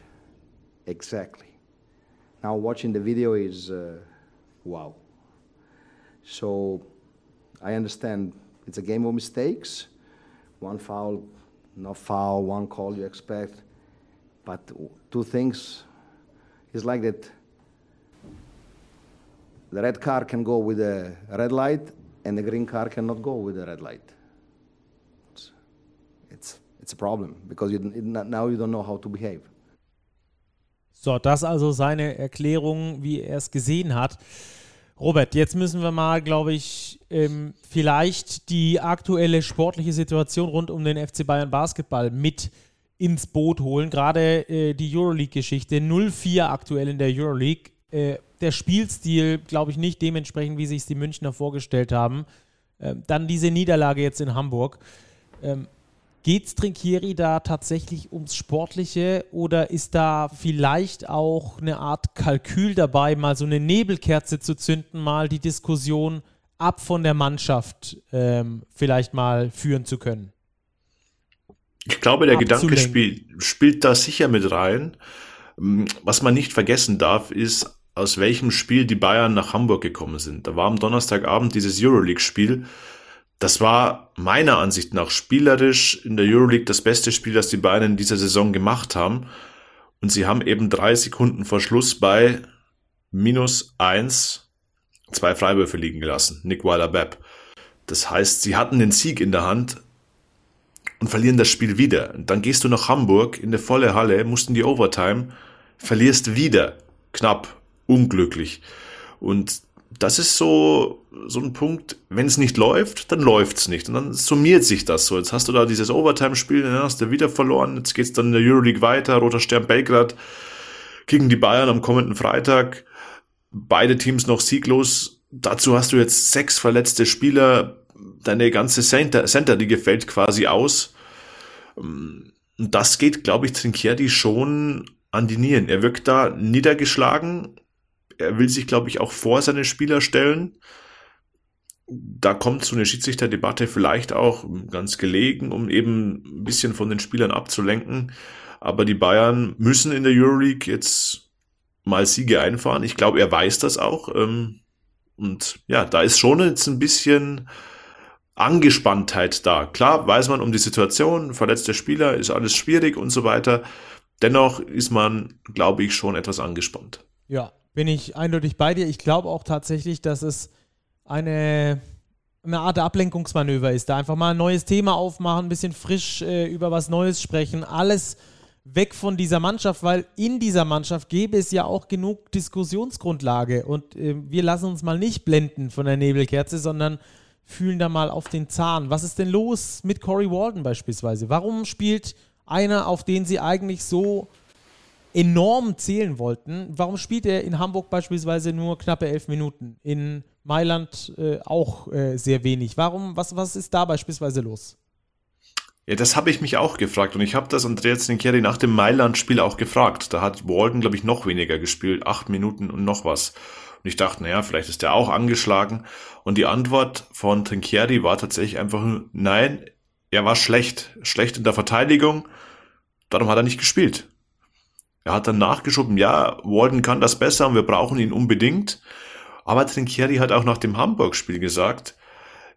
Exactly. Now watching the video is uh, wow. So I understand it's a game of mistakes. One foul, no foul, one call you expect. But two things it's like that the red car can go with a red light, and the green car cannot go with a red light. It's, it's, it's a problem because you, now you don't know how to behave. So, das also seine Erklärung, wie er es gesehen hat. Robert, jetzt müssen wir mal, glaube ich, ähm, vielleicht die aktuelle sportliche Situation rund um den FC Bayern Basketball mit ins Boot holen. Gerade äh, die Euroleague-Geschichte. 0-4 aktuell in der Euroleague. Äh, der Spielstil, glaube ich, nicht dementsprechend, wie sich die Münchner vorgestellt haben. Ähm, dann diese Niederlage jetzt in Hamburg. Ähm, Geht es Trinkieri da tatsächlich ums Sportliche oder ist da vielleicht auch eine Art Kalkül dabei, mal so eine Nebelkerze zu zünden, mal die Diskussion ab von der Mannschaft ähm, vielleicht mal führen zu können? Ich glaube, der Gedanke spielt, spielt da sicher mit rein. Ähm, was man nicht vergessen darf, ist, aus welchem Spiel die Bayern nach Hamburg gekommen sind. Da war am Donnerstagabend dieses Euroleague-Spiel. Das war meiner Ansicht nach spielerisch in der Euroleague das beste Spiel, das die Bayern in dieser Saison gemacht haben. Und sie haben eben drei Sekunden vor Schluss bei minus eins zwei Freiwürfe liegen gelassen. Nick Weiler-Bepp. Das heißt, sie hatten den Sieg in der Hand und verlieren das Spiel wieder. Und dann gehst du nach Hamburg in der volle Halle, musst in die Overtime, verlierst wieder knapp unglücklich. Und das ist so, so ein Punkt, wenn es nicht läuft, dann läuft es nicht. Und dann summiert sich das so. Jetzt hast du da dieses Overtime-Spiel, dann hast du wieder verloren. Jetzt geht es dann in der Euroleague weiter. Roter Stern Belgrad gegen die Bayern am kommenden Freitag. Beide Teams noch sieglos. Dazu hast du jetzt sechs verletzte Spieler. Deine ganze Center, Center die gefällt quasi aus. Und das geht, glaube ich, Trinkieri schon an die Nieren. Er wirkt da niedergeschlagen er will sich, glaube ich, auch vor seine Spieler stellen. Da kommt so eine Schiedsrichterdebatte vielleicht auch ganz gelegen, um eben ein bisschen von den Spielern abzulenken. Aber die Bayern müssen in der Euroleague jetzt mal Siege einfahren. Ich glaube, er weiß das auch. Ähm, Und ja, da ist schon jetzt ein bisschen Angespanntheit da. Klar weiß man um die Situation, verletzter Spieler, ist alles schwierig und so weiter. Dennoch ist man, glaube ich, schon etwas angespannt. Ja, bin ich eindeutig bei dir. Ich glaube auch tatsächlich, dass es eine, eine Art Ablenkungsmanöver ist. Da einfach mal ein neues Thema aufmachen, ein bisschen frisch äh, über was Neues sprechen. Alles weg von dieser Mannschaft, weil in dieser Mannschaft gäbe es ja auch genug Diskussionsgrundlage. Und äh, wir lassen uns mal nicht blenden von der Nebelkerze, sondern fühlen da mal auf den Zahn. Was ist denn los mit Corey Walden beispielsweise? Warum spielt einer, auf den sie eigentlich so enorm zählen wollten, warum spielt er in Hamburg beispielsweise nur knappe elf Minuten? In Mailand äh, auch äh, sehr wenig. Warum, was, was ist da beispielsweise los? Ja, das habe ich mich auch gefragt und ich habe das Andrea Zincheri nach dem Mailand-Spiel auch gefragt. Da hat Walden, glaube ich, noch weniger gespielt, acht Minuten und noch was. Und ich dachte, naja, vielleicht ist er auch angeschlagen. Und die Antwort von Trinchieri war tatsächlich einfach, nein, er war schlecht. Schlecht in der Verteidigung. Darum hat er nicht gespielt. Er hat dann nachgeschoben, ja, Walden kann das besser und wir brauchen ihn unbedingt. Aber Trinchieri hat auch nach dem Hamburg-Spiel gesagt,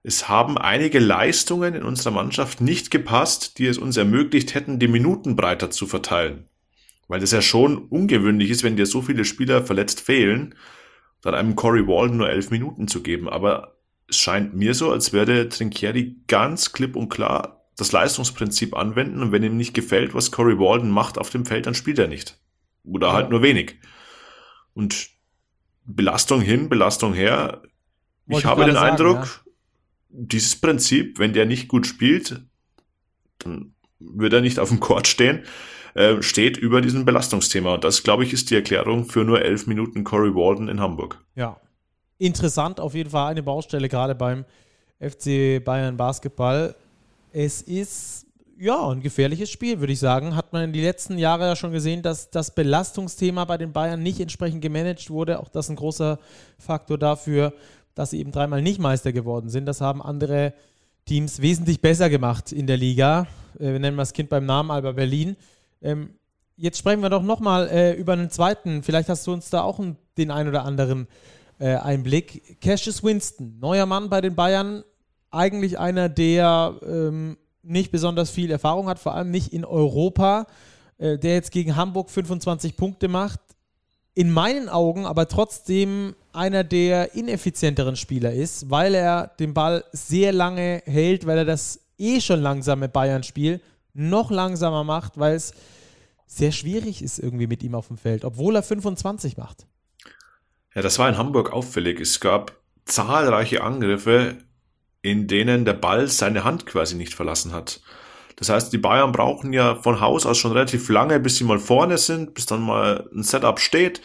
es haben einige Leistungen in unserer Mannschaft nicht gepasst, die es uns ermöglicht hätten, die Minuten breiter zu verteilen. Weil das ja schon ungewöhnlich ist, wenn dir so viele Spieler verletzt fehlen, dann einem Corey Walden nur elf Minuten zu geben. Aber es scheint mir so, als würde Trinchieri ganz klipp und klar das Leistungsprinzip anwenden und wenn ihm nicht gefällt, was Corey Walden macht auf dem Feld, dann spielt er nicht. Oder ja. halt nur wenig. Und Belastung hin, Belastung her. Wollte ich habe den sagen, Eindruck, ja. dieses Prinzip, wenn der nicht gut spielt, dann wird er nicht auf dem Court stehen, äh, steht über diesem Belastungsthema. Und das, glaube ich, ist die Erklärung für nur elf Minuten Corey Walden in Hamburg. Ja. Interessant, auf jeden Fall eine Baustelle, gerade beim FC Bayern Basketball. Es ist ja, ein gefährliches Spiel, würde ich sagen. Hat man in den letzten Jahren ja schon gesehen, dass das Belastungsthema bei den Bayern nicht entsprechend gemanagt wurde. Auch das ist ein großer Faktor dafür, dass sie eben dreimal nicht Meister geworden sind. Das haben andere Teams wesentlich besser gemacht in der Liga. Äh, wir nennen das Kind beim Namen Alba Berlin. Ähm, jetzt sprechen wir doch nochmal äh, über einen zweiten. Vielleicht hast du uns da auch den ein oder anderen äh, Einblick. Cassius Winston, neuer Mann bei den Bayern. Eigentlich einer, der ähm, nicht besonders viel Erfahrung hat, vor allem nicht in Europa, äh, der jetzt gegen Hamburg 25 Punkte macht. In meinen Augen aber trotzdem einer der ineffizienteren Spieler ist, weil er den Ball sehr lange hält, weil er das eh schon langsame Bayern-Spiel noch langsamer macht, weil es sehr schwierig ist irgendwie mit ihm auf dem Feld, obwohl er 25 macht. Ja, das war in Hamburg auffällig. Es gab zahlreiche Angriffe, in denen der Ball seine Hand quasi nicht verlassen hat. Das heißt, die Bayern brauchen ja von Haus aus schon relativ lange, bis sie mal vorne sind, bis dann mal ein Setup steht.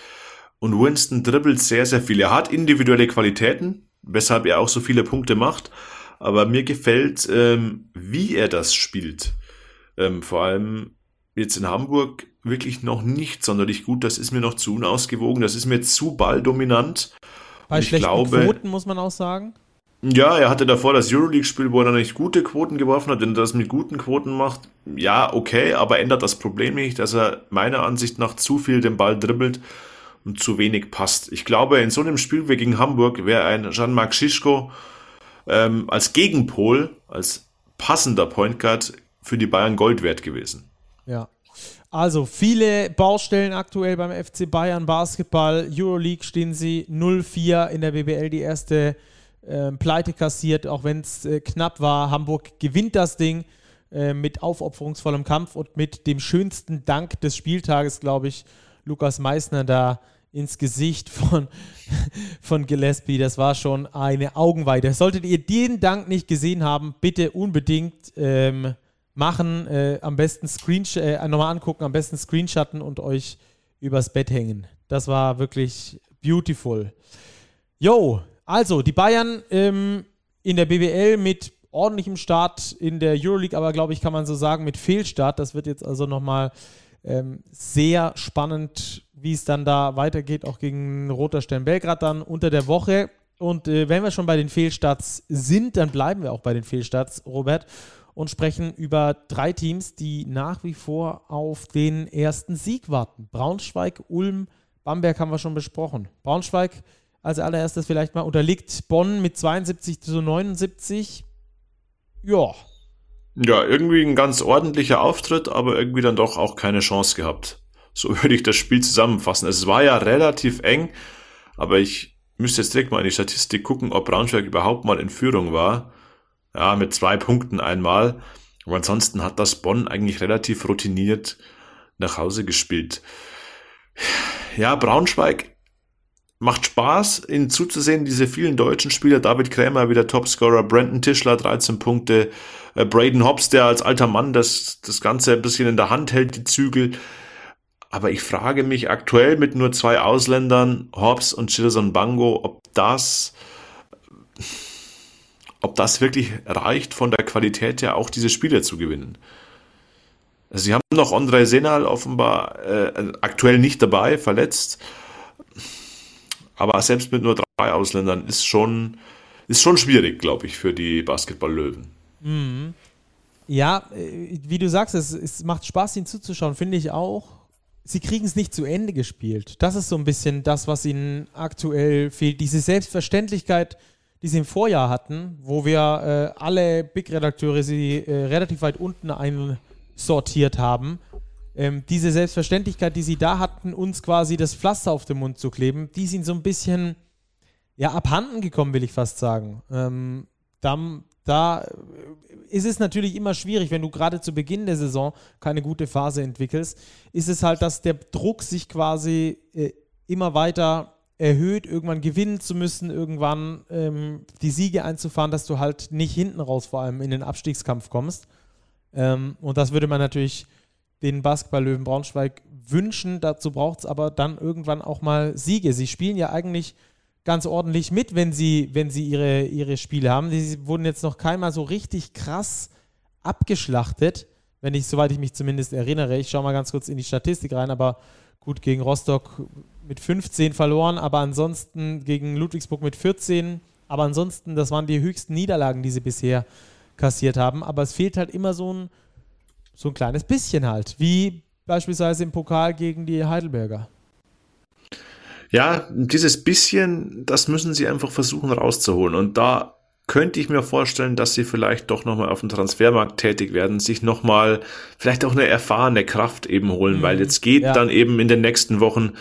Und Winston dribbelt sehr, sehr viel. Er hat individuelle Qualitäten, weshalb er auch so viele Punkte macht. Aber mir gefällt, ähm, wie er das spielt. Ähm, vor allem jetzt in Hamburg wirklich noch nicht sonderlich gut. Das ist mir noch zu unausgewogen. Das ist mir zu balldominant. Bei schlechten glaube, Quoten muss man auch sagen. Ja, er hatte davor das Euroleague-Spiel, wo er nicht gute Quoten geworfen hat, wenn er das mit guten Quoten macht. Ja, okay, aber ändert das Problem nicht, dass er meiner Ansicht nach zu viel den Ball dribbelt und zu wenig passt. Ich glaube, in so einem Spiel wie gegen Hamburg wäre ein Jean-Marc Schischko ähm, als Gegenpol, als passender Point Guard für die Bayern Gold wert gewesen. Ja. Also viele Baustellen aktuell beim FC Bayern Basketball. Euroleague stehen sie 0-4 in der BBL, die erste äh, Pleite kassiert, auch wenn es äh, knapp war. Hamburg gewinnt das Ding äh, mit aufopferungsvollem Kampf und mit dem schönsten Dank des Spieltages, glaube ich, Lukas Meissner da ins Gesicht von, von Gillespie. Das war schon eine Augenweide. Solltet ihr den Dank nicht gesehen haben, bitte unbedingt ähm, machen. Äh, am besten Screenshot, äh, nochmal angucken, am besten Screenshotten und euch übers Bett hängen. Das war wirklich beautiful. Yo, also, die Bayern ähm, in der BBL mit ordentlichem Start in der Euroleague, aber glaube ich, kann man so sagen, mit Fehlstart. Das wird jetzt also nochmal ähm, sehr spannend, wie es dann da weitergeht, auch gegen Roter Stern Belgrad dann unter der Woche. Und äh, wenn wir schon bei den Fehlstarts sind, dann bleiben wir auch bei den Fehlstarts, Robert, und sprechen über drei Teams, die nach wie vor auf den ersten Sieg warten. Braunschweig, Ulm, Bamberg haben wir schon besprochen. Braunschweig als allererstes vielleicht mal, unterliegt Bonn mit 72 zu 79. Ja. Ja, irgendwie ein ganz ordentlicher Auftritt, aber irgendwie dann doch auch keine Chance gehabt. So würde ich das Spiel zusammenfassen. Es war ja relativ eng, aber ich müsste jetzt direkt mal in die Statistik gucken, ob Braunschweig überhaupt mal in Führung war. Ja, mit zwei Punkten einmal. Aber ansonsten hat das Bonn eigentlich relativ routiniert nach Hause gespielt. Ja, Braunschweig macht Spaß, ihnen zuzusehen, diese vielen deutschen Spieler. David Krämer wieder Topscorer, Brandon Tischler 13 Punkte, äh, Braden Hobbs, der als alter Mann das, das Ganze ein bisschen in der Hand hält, die Zügel. Aber ich frage mich aktuell mit nur zwei Ausländern, Hobbs und Chilson Bango, ob das, ob das wirklich reicht, von der Qualität her auch diese Spiele zu gewinnen. Also sie haben noch Andrei Senal offenbar äh, aktuell nicht dabei, verletzt. Aber selbst mit nur drei Ausländern ist schon, ist schon schwierig, glaube ich, für die Basketball-Löwen. Mhm. Ja, äh, wie du sagst, es, es macht Spaß, ihnen zuzuschauen, finde ich auch sie kriegen es nicht zu Ende gespielt. Das ist so ein bisschen das, was ihnen aktuell fehlt. Diese Selbstverständlichkeit, die sie im Vorjahr hatten, wo wir äh, alle Big-Redakteure sie äh, relativ weit unten einsortiert haben. Ähm, diese Selbstverständlichkeit, die sie da hatten, uns quasi das Pflaster auf den Mund zu kleben, die sind so ein bisschen ja, abhanden gekommen, will ich fast sagen. Ähm, da, da ist es natürlich immer schwierig, wenn du gerade zu Beginn der Saison keine gute Phase entwickelst, ist es halt, dass der Druck sich quasi äh, immer weiter erhöht, irgendwann gewinnen zu müssen, irgendwann ähm, die Siege einzufahren, dass du halt nicht hinten raus vor allem in den Abstiegskampf kommst. Ähm, und das würde man natürlich den Basketball-Löwen Braunschweig wünschen. Dazu braucht es aber dann irgendwann auch mal Siege. Sie spielen ja eigentlich ganz ordentlich mit, wenn sie, wenn sie ihre, ihre Spiele haben. Die wurden jetzt noch keinmal so richtig krass abgeschlachtet, wenn ich, soweit ich mich zumindest erinnere. Ich schaue mal ganz kurz in die Statistik rein, aber gut, gegen Rostock mit 15 verloren, aber ansonsten gegen Ludwigsburg mit 14. Aber ansonsten, das waren die höchsten Niederlagen, die sie bisher kassiert haben. Aber es fehlt halt immer so ein, so ein kleines bisschen halt, wie beispielsweise im Pokal gegen die Heidelberger. Ja, dieses bisschen, das müssen sie einfach versuchen rauszuholen. Und da könnte ich mir vorstellen, dass sie vielleicht doch nochmal auf dem Transfermarkt tätig werden, sich nochmal vielleicht auch eine erfahrene Kraft eben holen, mhm. weil jetzt geht ja. dann eben in den nächsten Wochen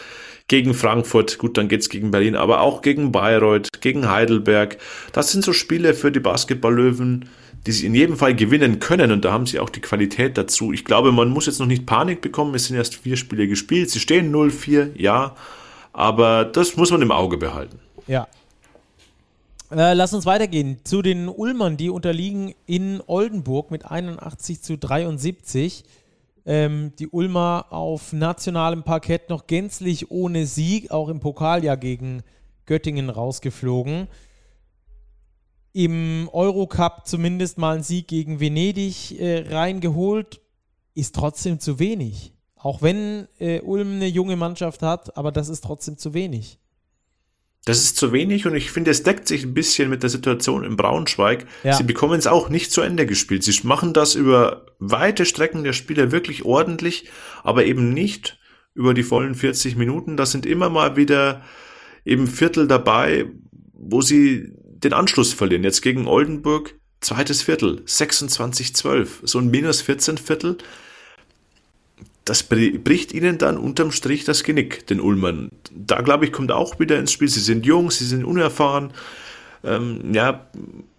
gegen Frankfurt, gut, dann geht's gegen Berlin, aber auch gegen Bayreuth, gegen Heidelberg. Das sind so Spiele für die Basketballlöwen, die sie in jedem Fall gewinnen können und da haben sie auch die Qualität dazu. Ich glaube, man muss jetzt noch nicht Panik bekommen, es sind erst vier Spiele gespielt, sie stehen 0-4, ja, aber das muss man im Auge behalten. Ja. Äh, lass uns weitergehen zu den Ulmern, die unterliegen in Oldenburg mit 81 zu 73. Ähm, die Ulmer auf nationalem Parkett noch gänzlich ohne Sieg, auch im Pokal ja gegen Göttingen rausgeflogen. Im Eurocup zumindest mal ein Sieg gegen Venedig äh, reingeholt, ist trotzdem zu wenig. Auch wenn äh, Ulm eine junge Mannschaft hat, aber das ist trotzdem zu wenig. Das ist zu wenig und ich finde, es deckt sich ein bisschen mit der Situation in Braunschweig. Ja. Sie bekommen es auch nicht zu Ende gespielt. Sie machen das über weite Strecken der Spiele wirklich ordentlich, aber eben nicht über die vollen 40 Minuten. Da sind immer mal wieder eben Viertel dabei, wo sie den Anschluss verlieren. Jetzt gegen Oldenburg, zweites Viertel, 26-12, so ein minus 14 Viertel das bricht ihnen dann unterm Strich das Genick, den Ulmern. Da, glaube ich, kommt auch wieder ins Spiel. Sie sind jung, sie sind unerfahren. Ähm, ja,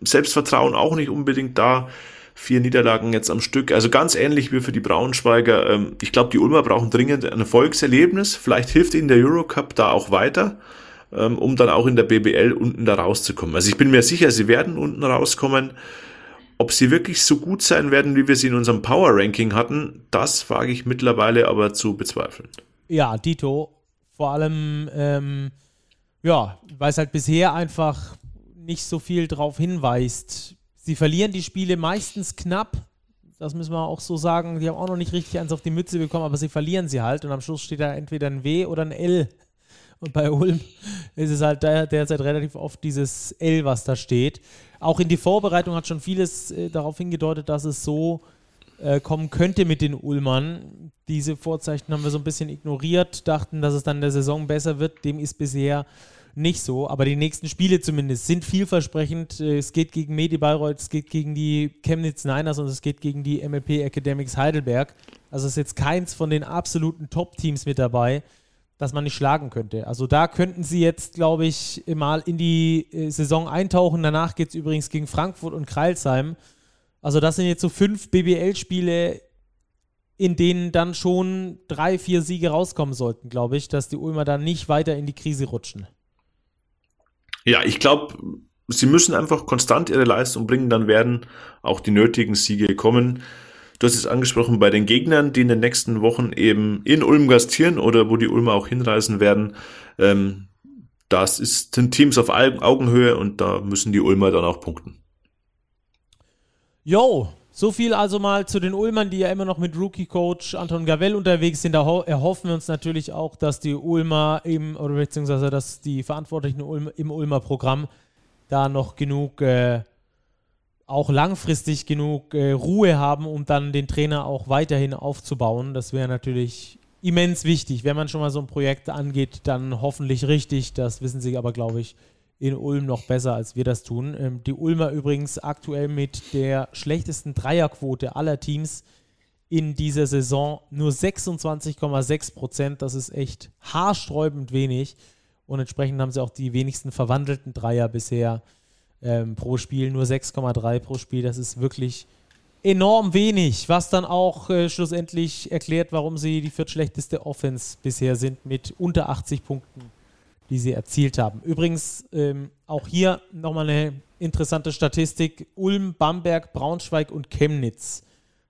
Selbstvertrauen auch nicht unbedingt da. Vier Niederlagen jetzt am Stück. Also ganz ähnlich wie für die Braunschweiger. Ähm, ich glaube, die Ulmer brauchen dringend ein Erfolgserlebnis. Vielleicht hilft ihnen der Eurocup da auch weiter, ähm, um dann auch in der BBL unten da rauszukommen. Also ich bin mir sicher, sie werden unten rauskommen. Ob sie wirklich so gut sein werden, wie wir sie in unserem Power Ranking hatten, das wage ich mittlerweile aber zu bezweifeln. Ja, Dito. Vor allem, ähm, ja, weil es halt bisher einfach nicht so viel darauf hinweist. Sie verlieren die Spiele meistens knapp. Das müssen wir auch so sagen. Die haben auch noch nicht richtig eins auf die Mütze bekommen, aber sie verlieren sie halt. Und am Schluss steht da entweder ein W oder ein L. Und bei Ulm ist es halt derzeit relativ oft dieses L, was da steht auch in die Vorbereitung hat schon vieles äh, darauf hingedeutet, dass es so äh, kommen könnte mit den Ullmann. Diese Vorzeichen haben wir so ein bisschen ignoriert, dachten, dass es dann in der Saison besser wird. Dem ist bisher nicht so, aber die nächsten Spiele zumindest sind vielversprechend. Äh, es geht gegen Medi Bayreuth, es geht gegen die Chemnitz Niners und es geht gegen die MLP Academics Heidelberg. Also ist jetzt keins von den absoluten Top-Teams mit dabei, das man nicht schlagen könnte. Also da könnten sie jetzt, glaube ich, mal in die äh, Saison eintauchen. Danach geht es übrigens gegen Frankfurt und Kreilsheim. Also das sind jetzt so fünf BBL-Spiele, in denen dann schon drei, vier Siege rauskommen sollten, glaube ich, dass die Ulmer dann nicht weiter in die Krise rutschen. Ja, ich glaube, sie müssen einfach konstant ihre Leistung bringen, dann werden auch die nötigen Siege kommen. Du hast es angesprochen bei den Gegnern, die in den nächsten Wochen eben in Ulm gastieren oder wo die Ulmer auch hinreisen werden. Ähm, das ist, sind Teams auf Augenhöhe und da müssen die Ulmer dann auch punkten. Jo, so viel also mal zu den Ulmern, die ja immer noch mit Rookie-Coach Anton Gavell unterwegs sind. Da erhoffen wir uns natürlich auch, dass die Ulmer im, oder beziehungsweise dass die Verantwortlichen im Ulmer Programm da noch genug äh, auch langfristig genug äh, Ruhe haben, um dann den Trainer auch weiterhin aufzubauen. Das wäre natürlich immens wichtig. Wenn man schon mal so ein Projekt angeht, dann hoffentlich richtig. Das wissen sie aber, glaube ich, in Ulm noch besser, als wir das tun. Ähm, die Ulmer übrigens aktuell mit der schlechtesten Dreierquote aller Teams in dieser Saison. Nur 26,6 Prozent. Das ist echt haarsträubend wenig. Und entsprechend haben sie auch die wenigsten verwandelten Dreier bisher ähm, pro Spiel, nur 6,3 pro Spiel. Das ist wirklich enorm wenig, was dann auch äh, schlussendlich erklärt, warum sie die viertschlechteste Offense bisher sind mit unter 80 Punkten, die sie erzielt haben. Übrigens ähm, auch hier nochmal eine interessante Statistik. Ulm, Bamberg, Braunschweig und Chemnitz.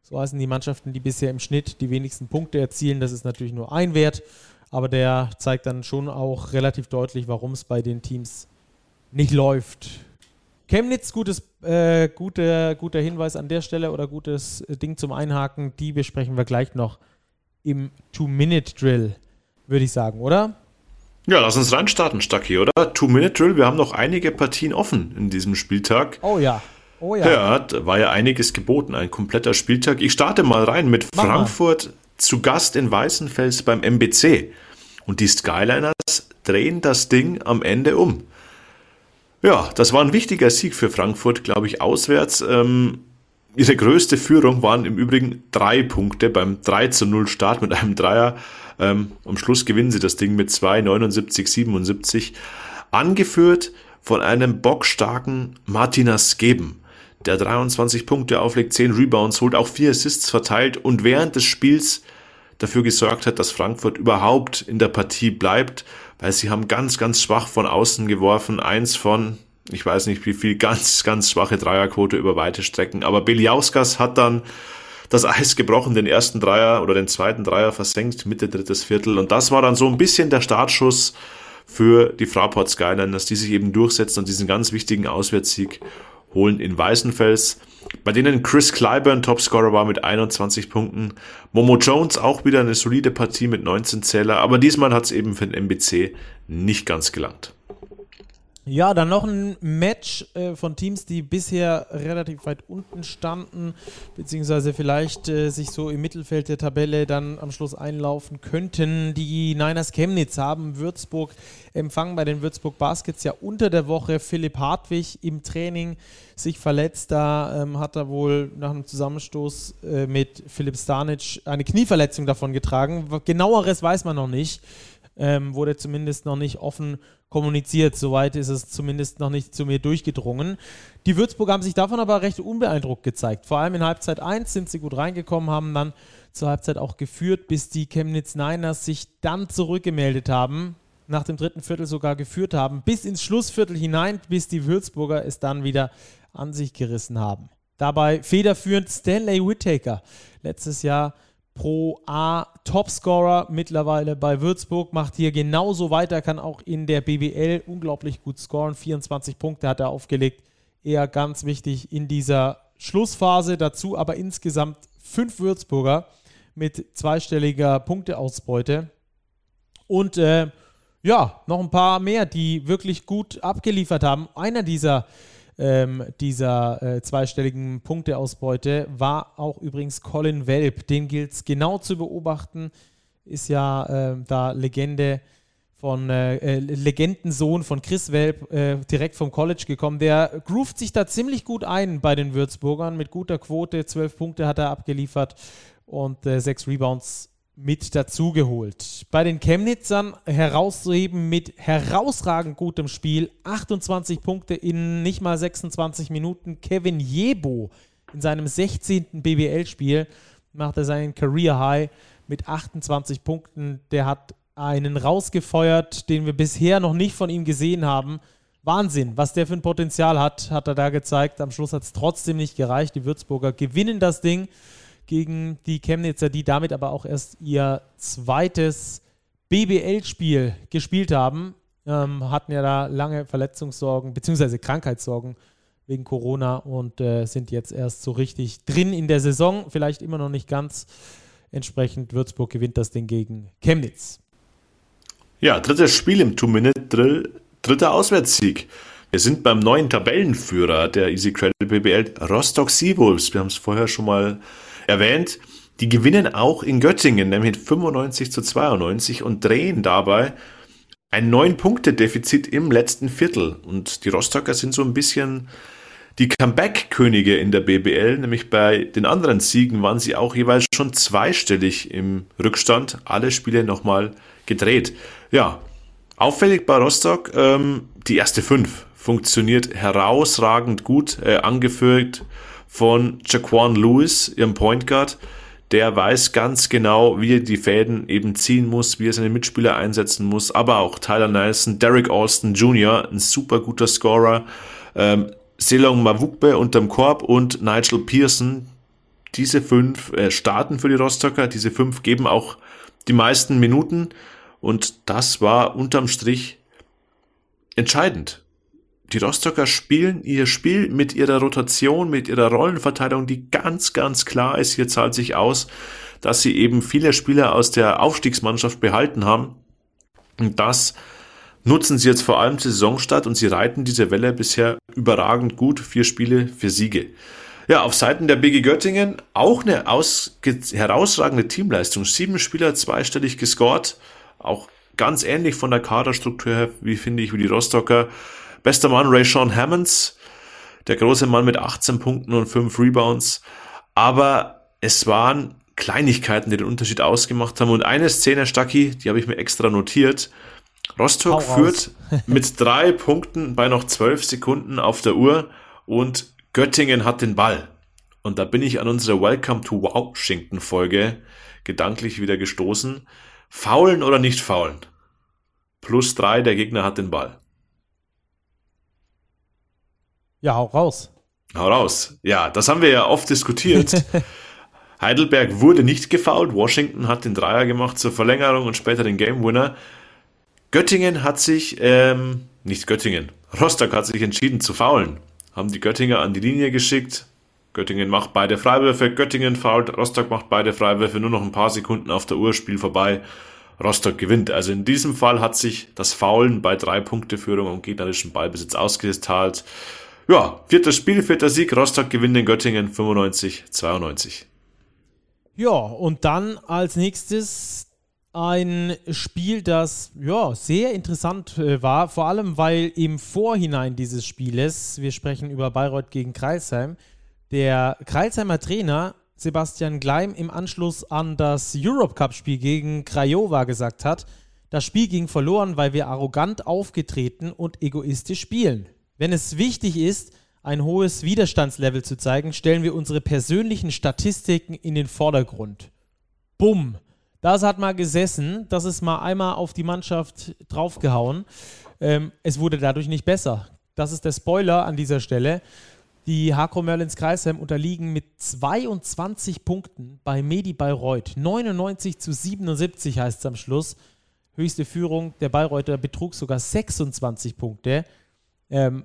So heißen die Mannschaften, die bisher im Schnitt die wenigsten Punkte erzielen. Das ist natürlich nur ein Wert, aber der zeigt dann schon auch relativ deutlich, warum es bei den Teams nicht läuft. Chemnitz, gutes, äh, guter, guter Hinweis an der Stelle oder gutes äh, Ding zum Einhaken, die besprechen wir gleich noch im Two-Minute-Drill, würde ich sagen, oder? Ja, lass uns reinstarten, Stucky, oder? Two-Minute-Drill, wir haben noch einige Partien offen in diesem Spieltag. Oh ja. Oh ja. Ja, da war ja einiges geboten, ein kompletter Spieltag. Ich starte mal rein mit Mach Frankfurt mal. zu Gast in Weißenfels beim MBC. Und die Skyliners drehen das Ding am Ende um. Ja, das war ein wichtiger Sieg für Frankfurt, glaube ich, auswärts. Ähm, ihre größte Führung waren im Übrigen drei Punkte beim 3 zu 0 Start mit einem Dreier. Ähm, am Schluss gewinnen sie das Ding mit 2, 79, 77. Angeführt von einem bockstarken Martinas Geben, der 23 Punkte auflegt, 10 Rebounds holt, auch 4 Assists verteilt und während des Spiels dafür gesorgt hat, dass Frankfurt überhaupt in der Partie bleibt weil sie haben ganz, ganz schwach von außen geworfen. Eins von, ich weiß nicht wie viel, ganz, ganz schwache Dreierquote über weite Strecken. Aber Beliauskas hat dann das Eis gebrochen, den ersten Dreier oder den zweiten Dreier versenkt, Mitte drittes Viertel. Und das war dann so ein bisschen der Startschuss für die Fraport Skyliners, die sich eben durchsetzen und diesen ganz wichtigen Auswärtssieg holen in Weißenfels bei denen Chris Clyburn Topscorer war mit 21 Punkten. Momo Jones auch wieder eine solide Partie mit 19 Zähler, aber diesmal hat es eben für den MBC nicht ganz gelangt. Ja, dann noch ein Match äh, von Teams, die bisher relativ weit unten standen, beziehungsweise vielleicht äh, sich so im Mittelfeld der Tabelle dann am Schluss einlaufen könnten. Die Niners Chemnitz haben Würzburg empfangen bei den Würzburg Baskets ja unter der Woche. Philipp Hartwig im Training sich verletzt. Da ähm, hat er wohl nach einem Zusammenstoß äh, mit Philipp Stanic eine Knieverletzung davon getragen. Genaueres weiß man noch nicht ähm, wurde zumindest noch nicht offen kommuniziert. Soweit ist es zumindest noch nicht zu mir durchgedrungen. Die Würzburger haben sich davon aber recht unbeeindruckt gezeigt. Vor allem in Halbzeit 1 sind sie gut reingekommen, haben dann zur Halbzeit auch geführt, bis die Chemnitz Niners sich dann zurückgemeldet haben, nach dem dritten Viertel sogar geführt haben, bis ins Schlussviertel hinein, bis die Würzburger es dann wieder an sich gerissen haben. Dabei federführend Stanley Whittaker. Letztes Jahr Pro A Topscorer mittlerweile bei Würzburg, macht hier genauso weiter, kann auch in der BBL unglaublich gut scoren. 24 Punkte hat er aufgelegt. Eher ganz wichtig in dieser Schlussphase. Dazu aber insgesamt fünf Würzburger mit zweistelliger Punkteausbeute. Und äh, ja, noch ein paar mehr, die wirklich gut abgeliefert haben. Einer dieser ähm, dieser äh, zweistelligen Punkteausbeute war auch übrigens Colin Welp. Den gilt es genau zu beobachten. Ist ja äh, da Legende von äh, äh, Legendensohn von Chris Welp, äh, direkt vom College gekommen. Der groovt sich da ziemlich gut ein bei den Würzburgern mit guter Quote. Zwölf Punkte hat er abgeliefert und äh, sechs Rebounds mit dazugeholt. Bei den Chemnitzern herauszuheben mit herausragend gutem Spiel. 28 Punkte in nicht mal 26 Minuten. Kevin Jebo in seinem 16. BBL-Spiel macht er seinen Career High mit 28 Punkten. Der hat einen rausgefeuert, den wir bisher noch nicht von ihm gesehen haben. Wahnsinn, was der für ein Potenzial hat, hat er da gezeigt. Am Schluss hat es trotzdem nicht gereicht. Die Würzburger gewinnen das Ding gegen die Chemnitzer, die damit aber auch erst ihr zweites BBL-Spiel gespielt haben. Ähm, hatten ja da lange Verletzungssorgen bzw. Krankheitssorgen wegen Corona und äh, sind jetzt erst so richtig drin in der Saison. Vielleicht immer noch nicht ganz. Entsprechend Würzburg gewinnt das Ding gegen Chemnitz. Ja, drittes Spiel im Two-Minute-Drill, dritter Auswärtssieg. Wir sind beim neuen Tabellenführer der Easy Credit BBL, Rostock Seawolves. Wir haben es vorher schon mal erwähnt. Die gewinnen auch in Göttingen, nämlich 95 zu 92 und drehen dabei ein 9-Punkte-Defizit im letzten Viertel. Und die Rostocker sind so ein bisschen die Comeback-Könige in der BBL, nämlich bei den anderen Siegen waren sie auch jeweils schon zweistellig im Rückstand. Alle Spiele nochmal gedreht. Ja, auffällig bei Rostock, ähm, die erste fünf funktioniert herausragend gut, äh, angeführt von Jaquan Lewis, ihrem Point Guard. Der weiß ganz genau, wie er die Fäden eben ziehen muss, wie er seine Mitspieler einsetzen muss, aber auch Tyler Nelson, Derek Austin Jr., ein super guter Scorer, ähm, Selong Mavukbe unterm Korb und Nigel Pearson. Diese fünf äh, starten für die Rostocker, diese fünf geben auch die meisten Minuten. Und das war unterm Strich entscheidend. Die Rostocker spielen ihr Spiel mit ihrer Rotation, mit ihrer Rollenverteilung, die ganz, ganz klar ist. Hier zahlt sich aus, dass sie eben viele Spieler aus der Aufstiegsmannschaft behalten haben. Und das nutzen sie jetzt vor allem zur Saisonstart und sie reiten diese Welle bisher überragend gut. Vier Spiele, vier Siege. Ja, auf Seiten der BG Göttingen auch eine herausragende Teamleistung. Sieben Spieler zweistellig gescored auch ganz ähnlich von der Kaderstruktur her, wie finde ich, wie die Rostocker. Bester Mann Ray Sean Hammonds, der große Mann mit 18 Punkten und 5 Rebounds. Aber es waren Kleinigkeiten, die den Unterschied ausgemacht haben. Und eine Szene, Stacki, die habe ich mir extra notiert. Rostock führt mit drei Punkten bei noch zwölf Sekunden auf der Uhr und Göttingen hat den Ball. Und da bin ich an unsere Welcome to Washington Folge gedanklich wieder gestoßen. Faulen oder nicht faulen? Plus drei, der Gegner hat den Ball. Ja, hau raus. Hau raus. Ja, das haben wir ja oft diskutiert. Heidelberg wurde nicht gefault. Washington hat den Dreier gemacht zur Verlängerung und später den Game Winner. Göttingen hat sich, ähm, nicht Göttingen, Rostock hat sich entschieden zu faulen. Haben die Göttinger an die Linie geschickt. Göttingen macht beide Freiwürfe, Göttingen fault, Rostock macht beide Freiwürfe, nur noch ein paar Sekunden auf der Uhr, Spiel vorbei. Rostock gewinnt. Also in diesem Fall hat sich das Faulen bei drei Punkte Führung und gegnerischen Ballbesitz ausgezahlt. Ja, viertes Spiel, vierter Sieg. Rostock gewinnt in Göttingen 95, 92. Ja, und dann als nächstes ein Spiel, das ja sehr interessant äh, war, vor allem weil im Vorhinein dieses Spieles, wir sprechen über Bayreuth gegen Kreisheim, der Kreilsheimer Trainer Sebastian Gleim im Anschluss an das Europe Cup-Spiel gegen Craiova gesagt hat, das Spiel ging verloren, weil wir arrogant aufgetreten und egoistisch spielen. Wenn es wichtig ist, ein hohes Widerstandslevel zu zeigen, stellen wir unsere persönlichen Statistiken in den Vordergrund. Bumm. Das hat mal gesessen, das ist mal einmal auf die Mannschaft draufgehauen. Ähm, es wurde dadurch nicht besser. Das ist der Spoiler an dieser Stelle. Die Hakro Merlins Kreisheim unterliegen mit 22 Punkten bei Medi Bayreuth. 99 zu 77 heißt es am Schluss. Höchste Führung der Bayreuther betrug sogar 26 Punkte. Ähm,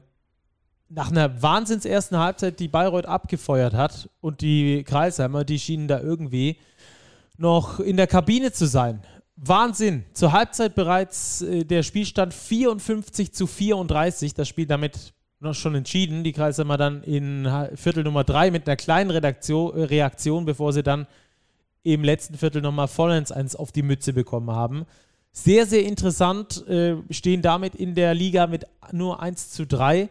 nach einer wahnsinns ersten Halbzeit, die Bayreuth abgefeuert hat und die Kreisheimer, die schienen da irgendwie noch in der Kabine zu sein. Wahnsinn. Zur Halbzeit bereits äh, der Spielstand 54 zu 34. Das Spiel damit noch schon entschieden. Die Kreisheimer dann in Viertel Nummer 3 mit einer kleinen Redaktion, äh, Reaktion, bevor sie dann im letzten Viertel nochmal vollends eins auf die Mütze bekommen haben. Sehr, sehr interessant, äh, stehen damit in der Liga mit nur 1 zu 3.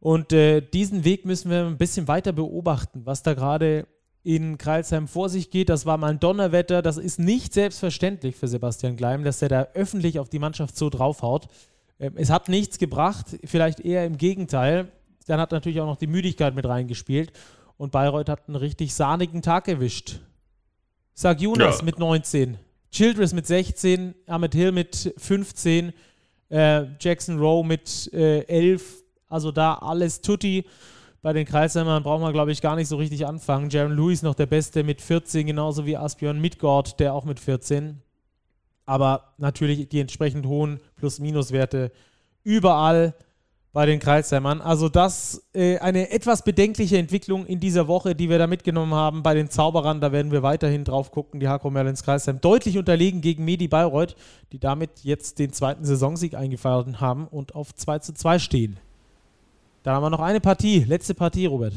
Und äh, diesen Weg müssen wir ein bisschen weiter beobachten, was da gerade in Kreilsheim vor sich geht. Das war mal ein Donnerwetter. Das ist nicht selbstverständlich für Sebastian Gleim, dass er da öffentlich auf die Mannschaft so draufhaut. Ähm, es hat nichts gebracht, vielleicht eher im Gegenteil. Dann hat natürlich auch noch die Müdigkeit mit reingespielt. Und Bayreuth hat einen richtig sahnigen Tag erwischt. Sag Jonas ja. mit 19, Childress mit 16, Ahmed Hill mit 15, äh, Jackson Rowe mit äh, 11. Also da alles tutti. Bei den Kreisheimern brauchen wir, glaube ich, gar nicht so richtig anfangen. Jaron Lewis noch der Beste mit 14, genauso wie Asbjörn Midgård, der auch mit 14. Aber natürlich die entsprechend hohen Plus-Minus-Werte überall bei den Kreisheimern. Also das äh, eine etwas bedenkliche Entwicklung in dieser Woche, die wir da mitgenommen haben bei den Zauberern. Da werden wir weiterhin drauf gucken. Die Hakro Merlins Kreisheim deutlich unterlegen gegen Medi Bayreuth, die damit jetzt den zweiten Saisonsieg eingefeiert haben und auf 2 zu 2 stehen. Dann haben wir noch eine Partie, letzte Partie, Robert.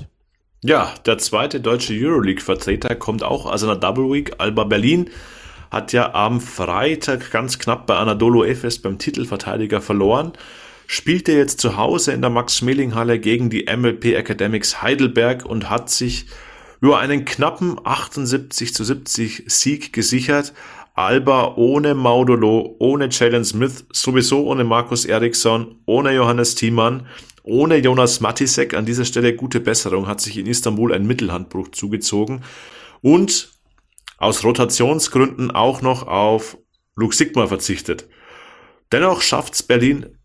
Ja, der zweite deutsche Euroleague-Vertreter kommt auch aus einer Double Week. Alba Berlin hat ja am Freitag ganz knapp bei Anadolu Efes beim Titelverteidiger verloren spielte jetzt zu Hause in der Max-Schmeling-Halle gegen die MLP Academics Heidelberg und hat sich über einen knappen 78 zu 70 Sieg gesichert. Alba ohne Maudolo, ohne Jalen Smith, sowieso ohne Markus Eriksson, ohne Johannes Thiemann, ohne Jonas Matisek. An dieser Stelle gute Besserung, hat sich in Istanbul ein Mittelhandbruch zugezogen. Und aus Rotationsgründen auch noch auf Luke Sigmar verzichtet. Dennoch schafft's Berlin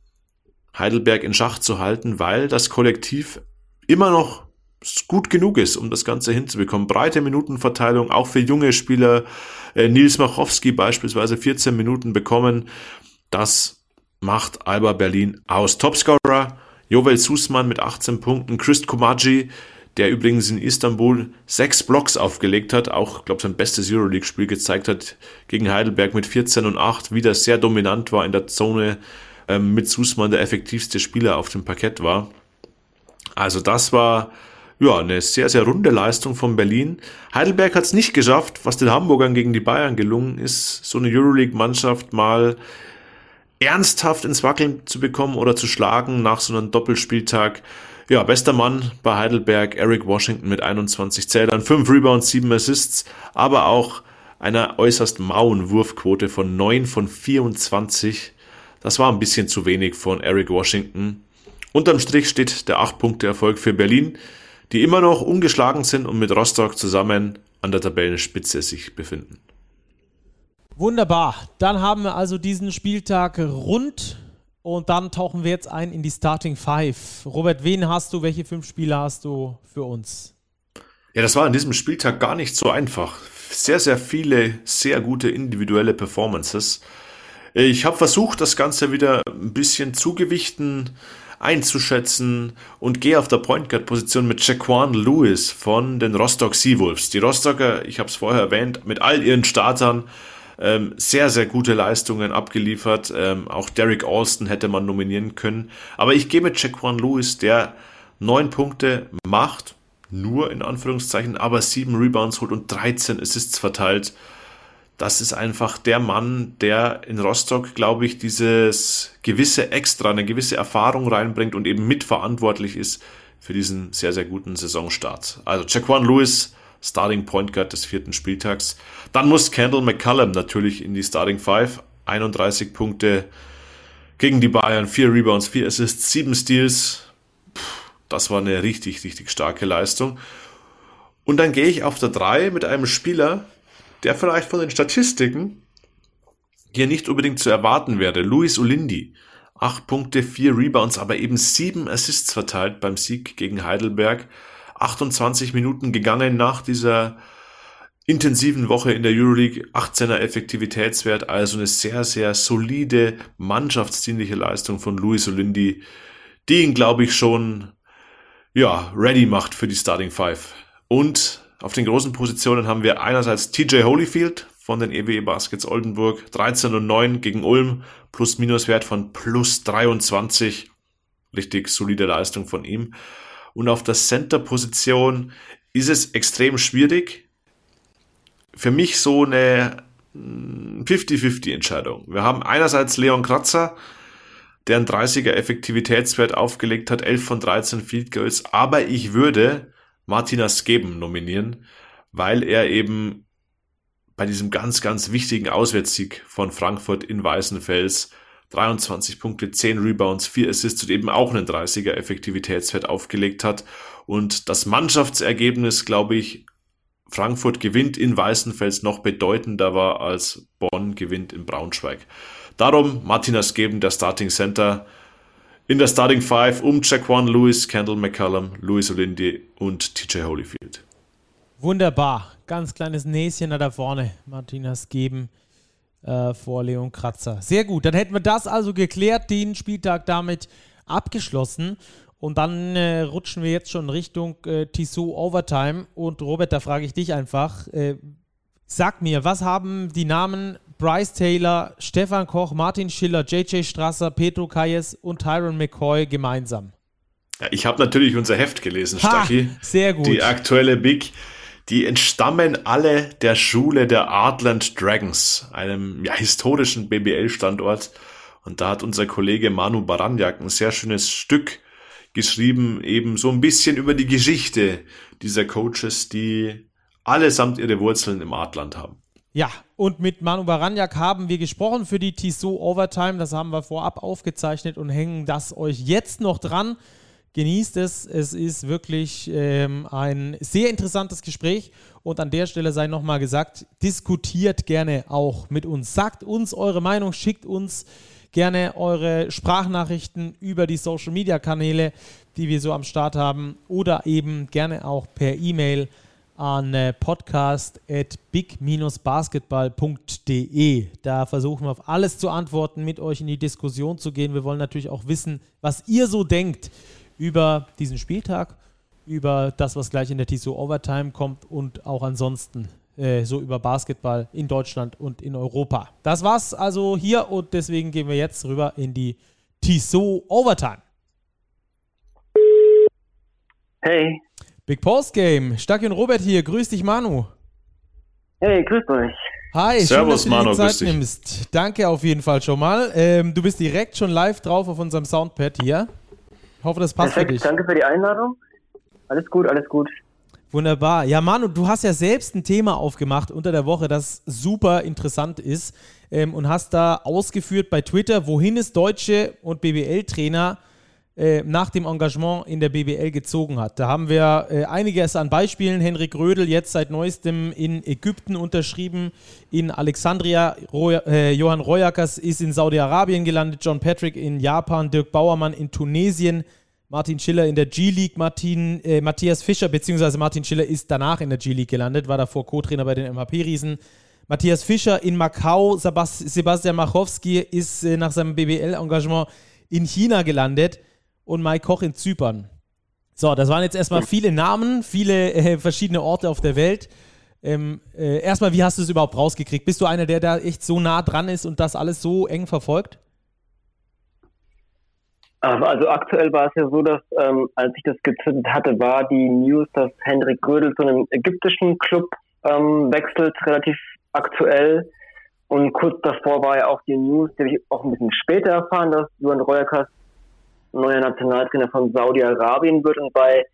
Heidelberg in Schach zu halten, weil das Kollektiv immer noch gut genug ist, um das Ganze hinzubekommen. Breite Minutenverteilung, auch für junge Spieler. Äh, Nils Machowski beispielsweise 14 Minuten bekommen. Das macht Alba Berlin aus. Topscorer Jovel Sussmann mit 18 Punkten. Chris Komaji, der übrigens in Istanbul sechs Blocks aufgelegt hat, auch, glaube sein bestes Euroleague-Spiel gezeigt hat gegen Heidelberg mit 14 und 8, wieder sehr dominant war in der Zone ähm, mit Sussmann der effektivste Spieler auf dem Parkett war. Also das war ja eine sehr, sehr runde Leistung von Berlin. Heidelberg hat es nicht geschafft, was den Hamburgern gegen die Bayern gelungen ist, so eine Euroleague-Mannschaft mal ernsthaft ins Wackeln zu bekommen oder zu schlagen nach so einem Doppelspieltag. Ja, bester Mann bei Heidelberg, Eric Washington mit 21 Zählern, 5 Rebounds, 7 Assists, aber auch einer äußerst mauen Wurfquote von 9 von 24. Das war ein bisschen zu wenig von Eric Washington. Unterm Strich steht der 8-Punkte-Erfolg für Berlin, die immer noch ungeschlagen sind und mit Rostock zusammen an der Tabellenspitze sich befinden. Wunderbar. Dann haben wir also diesen Spieltag rund und dann tauchen wir jetzt ein in die Starting Five. Robert, wen hast du? Welche fünf Spieler hast du für uns? Ja, das war an diesem Spieltag gar nicht so einfach. Sehr, sehr viele sehr gute individuelle Performances. Ich habe versucht, das Ganze wieder ein bisschen zugewichten, einzuschätzen und gehe auf der Point Guard Position mit Jaquan Lewis von den Rostock Seawolves. Die Rostocker, ich habe es vorher erwähnt, mit all ihren Startern ähm, sehr, sehr gute Leistungen abgeliefert. Ähm, auch Derek Alston hätte man nominieren können. Aber ich gehe mit Jaquan Lewis, der neun Punkte macht, nur in Anführungszeichen, aber sieben Rebounds holt und 13 Assists verteilt das ist einfach der Mann, der in Rostock, glaube ich, dieses gewisse Extra, eine gewisse Erfahrung reinbringt und eben mitverantwortlich ist für diesen sehr, sehr guten Saisonstart. Also Jaquan Lewis, Starting Point Guard des vierten Spieltags. Dann muss Kendall McCallum natürlich in die Starting Five. 31 Punkte gegen die Bayern, 4 Rebounds, 4 Assists, 7 Steals. Puh, das war eine richtig, richtig starke Leistung. Und dann gehe ich auf der 3 mit einem Spieler, der vielleicht von den Statistiken hier nicht unbedingt zu erwarten wäre. Luis Olindi, 8 Punkte, 4 Rebounds, aber eben 7 Assists verteilt beim Sieg gegen Heidelberg. 28 Minuten gegangen nach dieser intensiven Woche in der Euroleague, 18er Effektivitätswert, also eine sehr, sehr solide, mannschaftsdienliche Leistung von Luis Olindi, die ihn, glaube ich, schon, ja, ready macht für die Starting Five. Und auf den großen Positionen haben wir einerseits TJ Holyfield von den EWE Baskets Oldenburg, 13 und 9 gegen Ulm, Plus-Minus-Wert von plus 23. Richtig solide Leistung von ihm. Und auf der Center-Position ist es extrem schwierig. Für mich so eine 50-50 Entscheidung. Wir haben einerseits Leon Kratzer, der einen 30er Effektivitätswert aufgelegt hat, 11 von 13 Field Goals, aber ich würde Martinas Geben nominieren, weil er eben bei diesem ganz, ganz wichtigen Auswärtssieg von Frankfurt in Weißenfels 23 Punkte, 10 Rebounds, 4 Assists und eben auch einen 30er Effektivitätswert aufgelegt hat. Und das Mannschaftsergebnis, glaube ich, Frankfurt gewinnt in Weißenfels noch bedeutender war als Bonn gewinnt in Braunschweig. Darum Martinas Geben, der Starting Center, in der Starting Five um Jaquan Lewis, Kendall McCallum, Louis Olindi und TJ Holyfield. Wunderbar. Ganz kleines Näschen da vorne. Martinas Geben äh, vor Leon Kratzer. Sehr gut. Dann hätten wir das also geklärt, den Spieltag damit abgeschlossen. Und dann äh, rutschen wir jetzt schon Richtung äh, Tissot Overtime. Und Robert, da frage ich dich einfach, äh, sag mir, was haben die Namen Bryce Taylor, Stefan Koch, Martin Schiller, JJ Strasser, Pedro Kayes und Tyron McCoy gemeinsam? Ja, ich habe natürlich unser Heft gelesen, Stacki. Sehr gut. Die aktuelle Big. Die entstammen alle der Schule der Artland Dragons, einem ja, historischen BBL-Standort. Und da hat unser Kollege Manu Baranjak ein sehr schönes Stück geschrieben, eben so ein bisschen über die Geschichte dieser Coaches, die allesamt ihre Wurzeln im Artland haben. Ja, und mit Manu Baranjak haben wir gesprochen für die Tissot Overtime. Das haben wir vorab aufgezeichnet und hängen das euch jetzt noch dran. Genießt es. Es ist wirklich ähm, ein sehr interessantes Gespräch. Und an der Stelle sei nochmal gesagt, diskutiert gerne auch mit uns. Sagt uns eure Meinung, schickt uns gerne eure Sprachnachrichten über die Social Media Kanäle, die wir so am Start haben, oder eben gerne auch per E-Mail an äh, podcast.big-basketball.de. Da versuchen wir auf alles zu antworten, mit euch in die Diskussion zu gehen. Wir wollen natürlich auch wissen, was ihr so denkt über diesen Spieltag, über das, was gleich in der TSO Overtime kommt und auch ansonsten äh, so über Basketball in Deutschland und in Europa. Das war's also hier und deswegen gehen wir jetzt rüber in die Tissot Overtime. Hey. Big Post Game. Stacki und Robert hier. Grüß dich, Manu. Hey, grüß euch. Hi, Servus, schön, dass du Manu, die Zeit nimmst. Danke auf jeden Fall schon mal. Ähm, du bist direkt schon live drauf auf unserem Soundpad hier. Ich hoffe, das passt Perfekt, für dich. Danke für die Einladung. Alles gut, alles gut. Wunderbar. Ja, Manu, du hast ja selbst ein Thema aufgemacht unter der Woche, das super interessant ist ähm, und hast da ausgeführt bei Twitter, wohin es Deutsche und BBL-Trainer äh, nach dem Engagement in der BBL gezogen hat. Da haben wir äh, einiges an Beispielen. Henrik Rödel jetzt seit neuestem in Ägypten unterschrieben, in Alexandria. Roy äh, Johann Royakas ist in Saudi-Arabien gelandet, John Patrick in Japan, Dirk Bauermann in Tunesien. Martin Schiller in der G-League, äh, Matthias Fischer, beziehungsweise Martin Schiller ist danach in der G-League gelandet, war davor Co-Trainer bei den MHP-Riesen. Matthias Fischer in Macau, Sebastian Machowski ist äh, nach seinem BBL-Engagement in China gelandet und Mike Koch in Zypern. So, das waren jetzt erstmal viele Namen, viele äh, verschiedene Orte auf der Welt. Ähm, äh, erstmal, wie hast du es überhaupt rausgekriegt? Bist du einer, der da echt so nah dran ist und das alles so eng verfolgt? Also aktuell war es ja so, dass ähm, als ich das gezündet hatte, war die News, dass Hendrik Grödel zu einem ägyptischen Club ähm, wechselt, relativ aktuell. Und kurz davor war ja auch die News, die habe ich auch ein bisschen später erfahren, dass Johann Reuerkas neuer Nationaltrainer von Saudi-Arabien wird. Und bei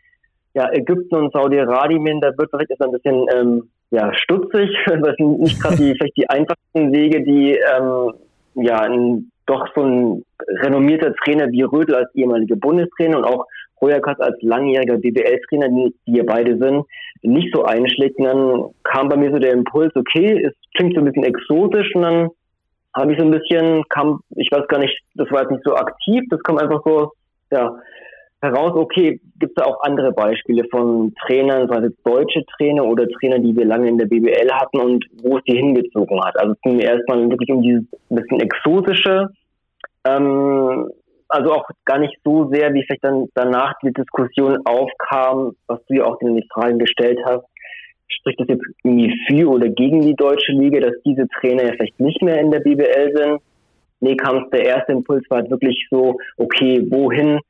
ja, Ägypten und Saudi-Arabien, da wird vielleicht ein bisschen ähm, ja, stutzig. Das sind nicht gerade die, vielleicht die einfachsten Wege, die ähm, ja, ein doch so ein renommierter Trainer wie Rödel als ehemaliger Bundestrainer und auch Royakas als langjähriger BBL-Trainer, die, die beide sind, nicht so einschlägt. Und dann kam bei mir so der Impuls, okay, es klingt so ein bisschen exotisch und dann habe ich so ein bisschen, kam, ich weiß gar nicht, das war jetzt nicht so aktiv, das kam einfach so, ja, heraus, okay, gibt es da auch andere Beispiele von Trainern, sei es deutsche Trainer oder Trainer, die wir lange in der BBL hatten und wo es die hingezogen hat. Also es ging mir erstmal wirklich um dieses bisschen exotische, ähm, also auch gar nicht so sehr, wie vielleicht dann danach die Diskussion aufkam, was du ja auch in die Fragen gestellt hast. Spricht das jetzt irgendwie für oder gegen die deutsche Liga, dass diese Trainer ja vielleicht nicht mehr in der BBL sind? Nee, kam es, der erste Impuls war halt wirklich so, okay, wohin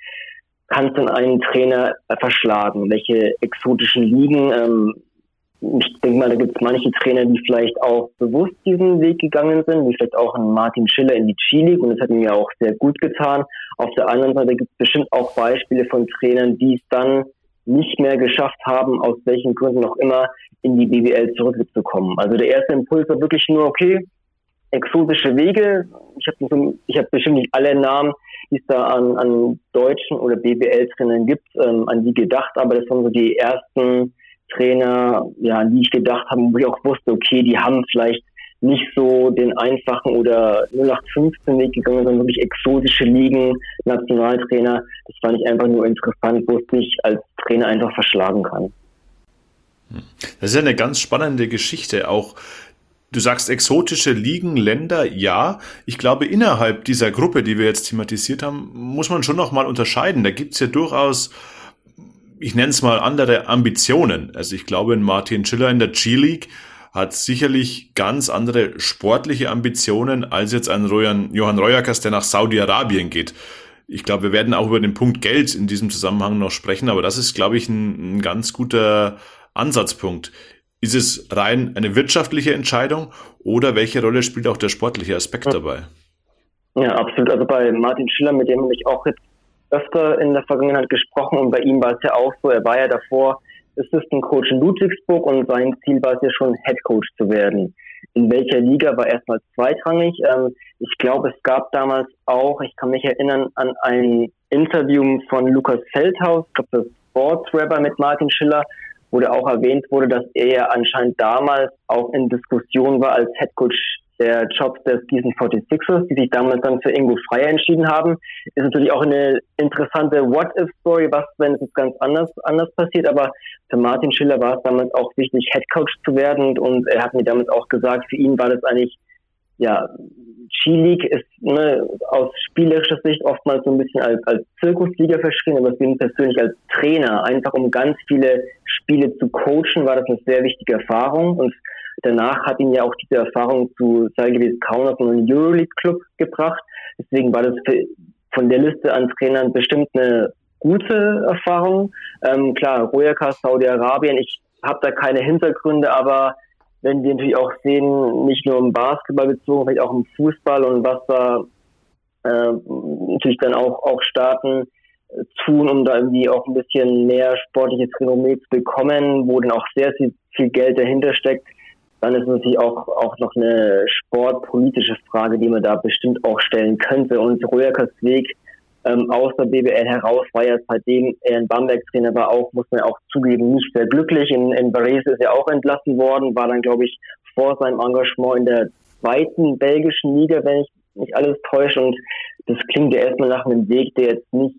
kannst du einen Trainer verschlagen? Welche exotischen Ligen? Ähm, ich denke mal, da gibt es manche Trainer, die vielleicht auch bewusst diesen Weg gegangen sind, wie vielleicht auch ein Martin Schiller in die G-League und das hat ihm ja auch sehr gut getan. Auf der anderen Seite gibt es bestimmt auch Beispiele von Trainern, die es dann nicht mehr geschafft haben, aus welchen Gründen auch immer, in die BBL zurückzukommen. Also der erste Impuls war wirklich nur, okay, exotische Wege. Ich habe ich hab bestimmt nicht alle Namen, die es da an, an deutschen oder BBL-Trainern gibt, ähm, an die gedacht, aber das waren so die ersten Trainer, ja, an die ich gedacht habe, wo ich auch wusste, okay, die haben vielleicht nicht so den einfachen oder 0815 Weg gegangen, sondern wirklich exotische Ligen, Nationaltrainer. Das fand ich einfach nur interessant, wo es sich als Trainer einfach verschlagen kann. Das ist ja eine ganz spannende Geschichte, auch Du sagst exotische Ligen, Länder, ja. Ich glaube, innerhalb dieser Gruppe, die wir jetzt thematisiert haben, muss man schon nochmal unterscheiden. Da gibt's ja durchaus, ich nenne es mal, andere Ambitionen. Also ich glaube, Martin Schiller in der G-League hat sicherlich ganz andere sportliche Ambitionen als jetzt ein Johann Reuerkers, der nach Saudi-Arabien geht. Ich glaube, wir werden auch über den Punkt Geld in diesem Zusammenhang noch sprechen, aber das ist, glaube ich, ein, ein ganz guter Ansatzpunkt. Ist es rein eine wirtschaftliche Entscheidung oder welche Rolle spielt auch der sportliche Aspekt dabei? Ja, absolut. Also bei Martin Schiller, mit dem habe ich auch jetzt öfter in der Vergangenheit gesprochen und bei ihm war es ja auch so, er war ja davor Assistant Coach in Ludwigsburg und sein Ziel war es ja schon Head Coach zu werden. In welcher Liga war erstmal zweitrangig. Ähm, ich glaube, es gab damals auch, ich kann mich erinnern an ein Interview von Lukas Feldhaus, ich glaube das Sports Rapper mit Martin Schiller, wo da auch erwähnt wurde, dass er ja anscheinend damals auch in Diskussion war als Head Coach der Jobs der Season 46ers, die sich damals dann für Ingo Freier entschieden haben. Ist natürlich auch eine interessante What-If-Story, was, wenn es jetzt ganz anders, anders passiert. Aber für Martin Schiller war es damals auch wichtig, Head Coach zu werden. Und er hat mir damals auch gesagt, für ihn war das eigentlich, ja, G-League ist ne, aus spielerischer Sicht oftmals so ein bisschen als, als Zirkusliga verschrien, aber für ihn persönlich als Trainer, einfach um ganz viele Spiele zu coachen, war das eine sehr wichtige Erfahrung. Und Danach hat ihn ja auch diese Erfahrung zu Salgevis Kaunas und Euroleague-Club gebracht. Deswegen war das von der Liste an Trainern bestimmt eine gute Erfahrung. Ähm, klar, Rojaka, Saudi-Arabien, ich habe da keine Hintergründe, aber wenn wir natürlich auch sehen, nicht nur im Basketball bezogen, vielleicht auch im Fußball und was da äh, natürlich dann auch, auch Staaten äh, tun, um da irgendwie auch ein bisschen mehr sportliches Renommee zu bekommen, wo dann auch sehr viel, viel Geld dahinter steckt dann ist es natürlich auch, auch noch eine sportpolitische Frage, die man da bestimmt auch stellen könnte. Und Röhrkers Weg ähm, aus der BBL heraus war ja seitdem er in Bamberg Trainer war, auch, muss man auch zugeben, nicht sehr glücklich. In, in Varese ist er auch entlassen worden, war dann, glaube ich, vor seinem Engagement in der zweiten belgischen Liga, wenn ich nicht alles täusche. Und das klingt ja erstmal nach einem Weg, der jetzt nicht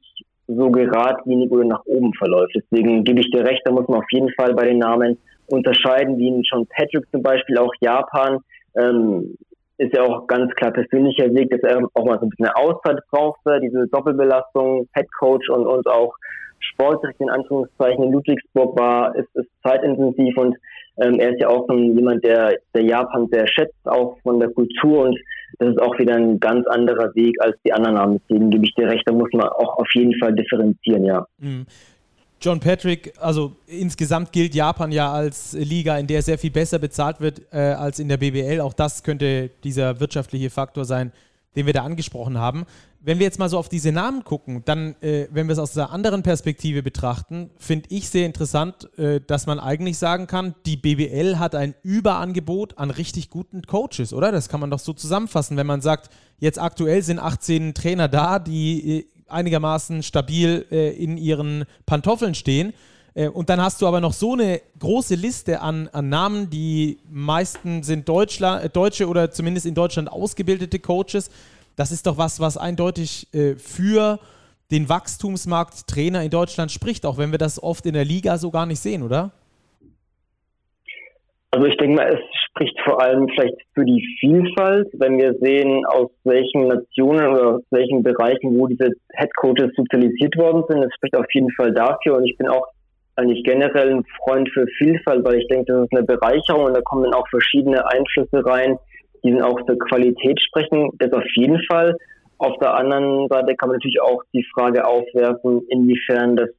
so geradlinig oder nach oben verläuft. Deswegen gebe ich dir recht, da muss man auf jeden Fall bei den Namen unterscheiden, wie in John Patrick zum Beispiel, auch Japan, ähm, ist ja auch ganz klar persönlicher Weg, dass er auch mal so ein bisschen eine Auszeit brauchte, diese Doppelbelastung, Head Coach und, und auch Sportdirektor in Anführungszeichen in Ludwigsburg war, ist, ist zeitintensiv und ähm, er ist ja auch ein, jemand, der, der Japan sehr schätzt, auch von der Kultur und das ist auch wieder ein ganz anderer Weg als die anderen Namen. Deswegen gebe ich dir recht, da muss man auch auf jeden Fall differenzieren, ja. Mhm. John Patrick, also insgesamt gilt Japan ja als Liga, in der sehr viel besser bezahlt wird äh, als in der BBL. Auch das könnte dieser wirtschaftliche Faktor sein, den wir da angesprochen haben. Wenn wir jetzt mal so auf diese Namen gucken, dann, äh, wenn wir es aus einer anderen Perspektive betrachten, finde ich sehr interessant, äh, dass man eigentlich sagen kann, die BBL hat ein Überangebot an richtig guten Coaches, oder? Das kann man doch so zusammenfassen, wenn man sagt, jetzt aktuell sind 18 Trainer da, die äh, einigermaßen stabil äh, in ihren Pantoffeln stehen. Äh, und dann hast du aber noch so eine große Liste an, an Namen, die meisten sind Deutschland, äh, Deutsche oder zumindest in Deutschland ausgebildete Coaches. Das ist doch was, was eindeutig äh, für den Wachstumsmarkt Trainer in Deutschland spricht, auch wenn wir das oft in der Liga so gar nicht sehen, oder? Also ich denke mal, es spricht vor allem vielleicht für die Vielfalt, wenn wir sehen, aus welchen Nationen oder aus welchen Bereichen, wo diese Headcoaches sozialisiert worden sind. Es spricht auf jeden Fall dafür und ich bin auch eigentlich generell ein Freund für Vielfalt, weil ich denke, das ist eine Bereicherung und da kommen dann auch verschiedene Einflüsse rein, die dann auch für Qualität sprechen. Das auf jeden Fall. Auf der anderen Seite kann man natürlich auch die Frage aufwerfen, inwiefern das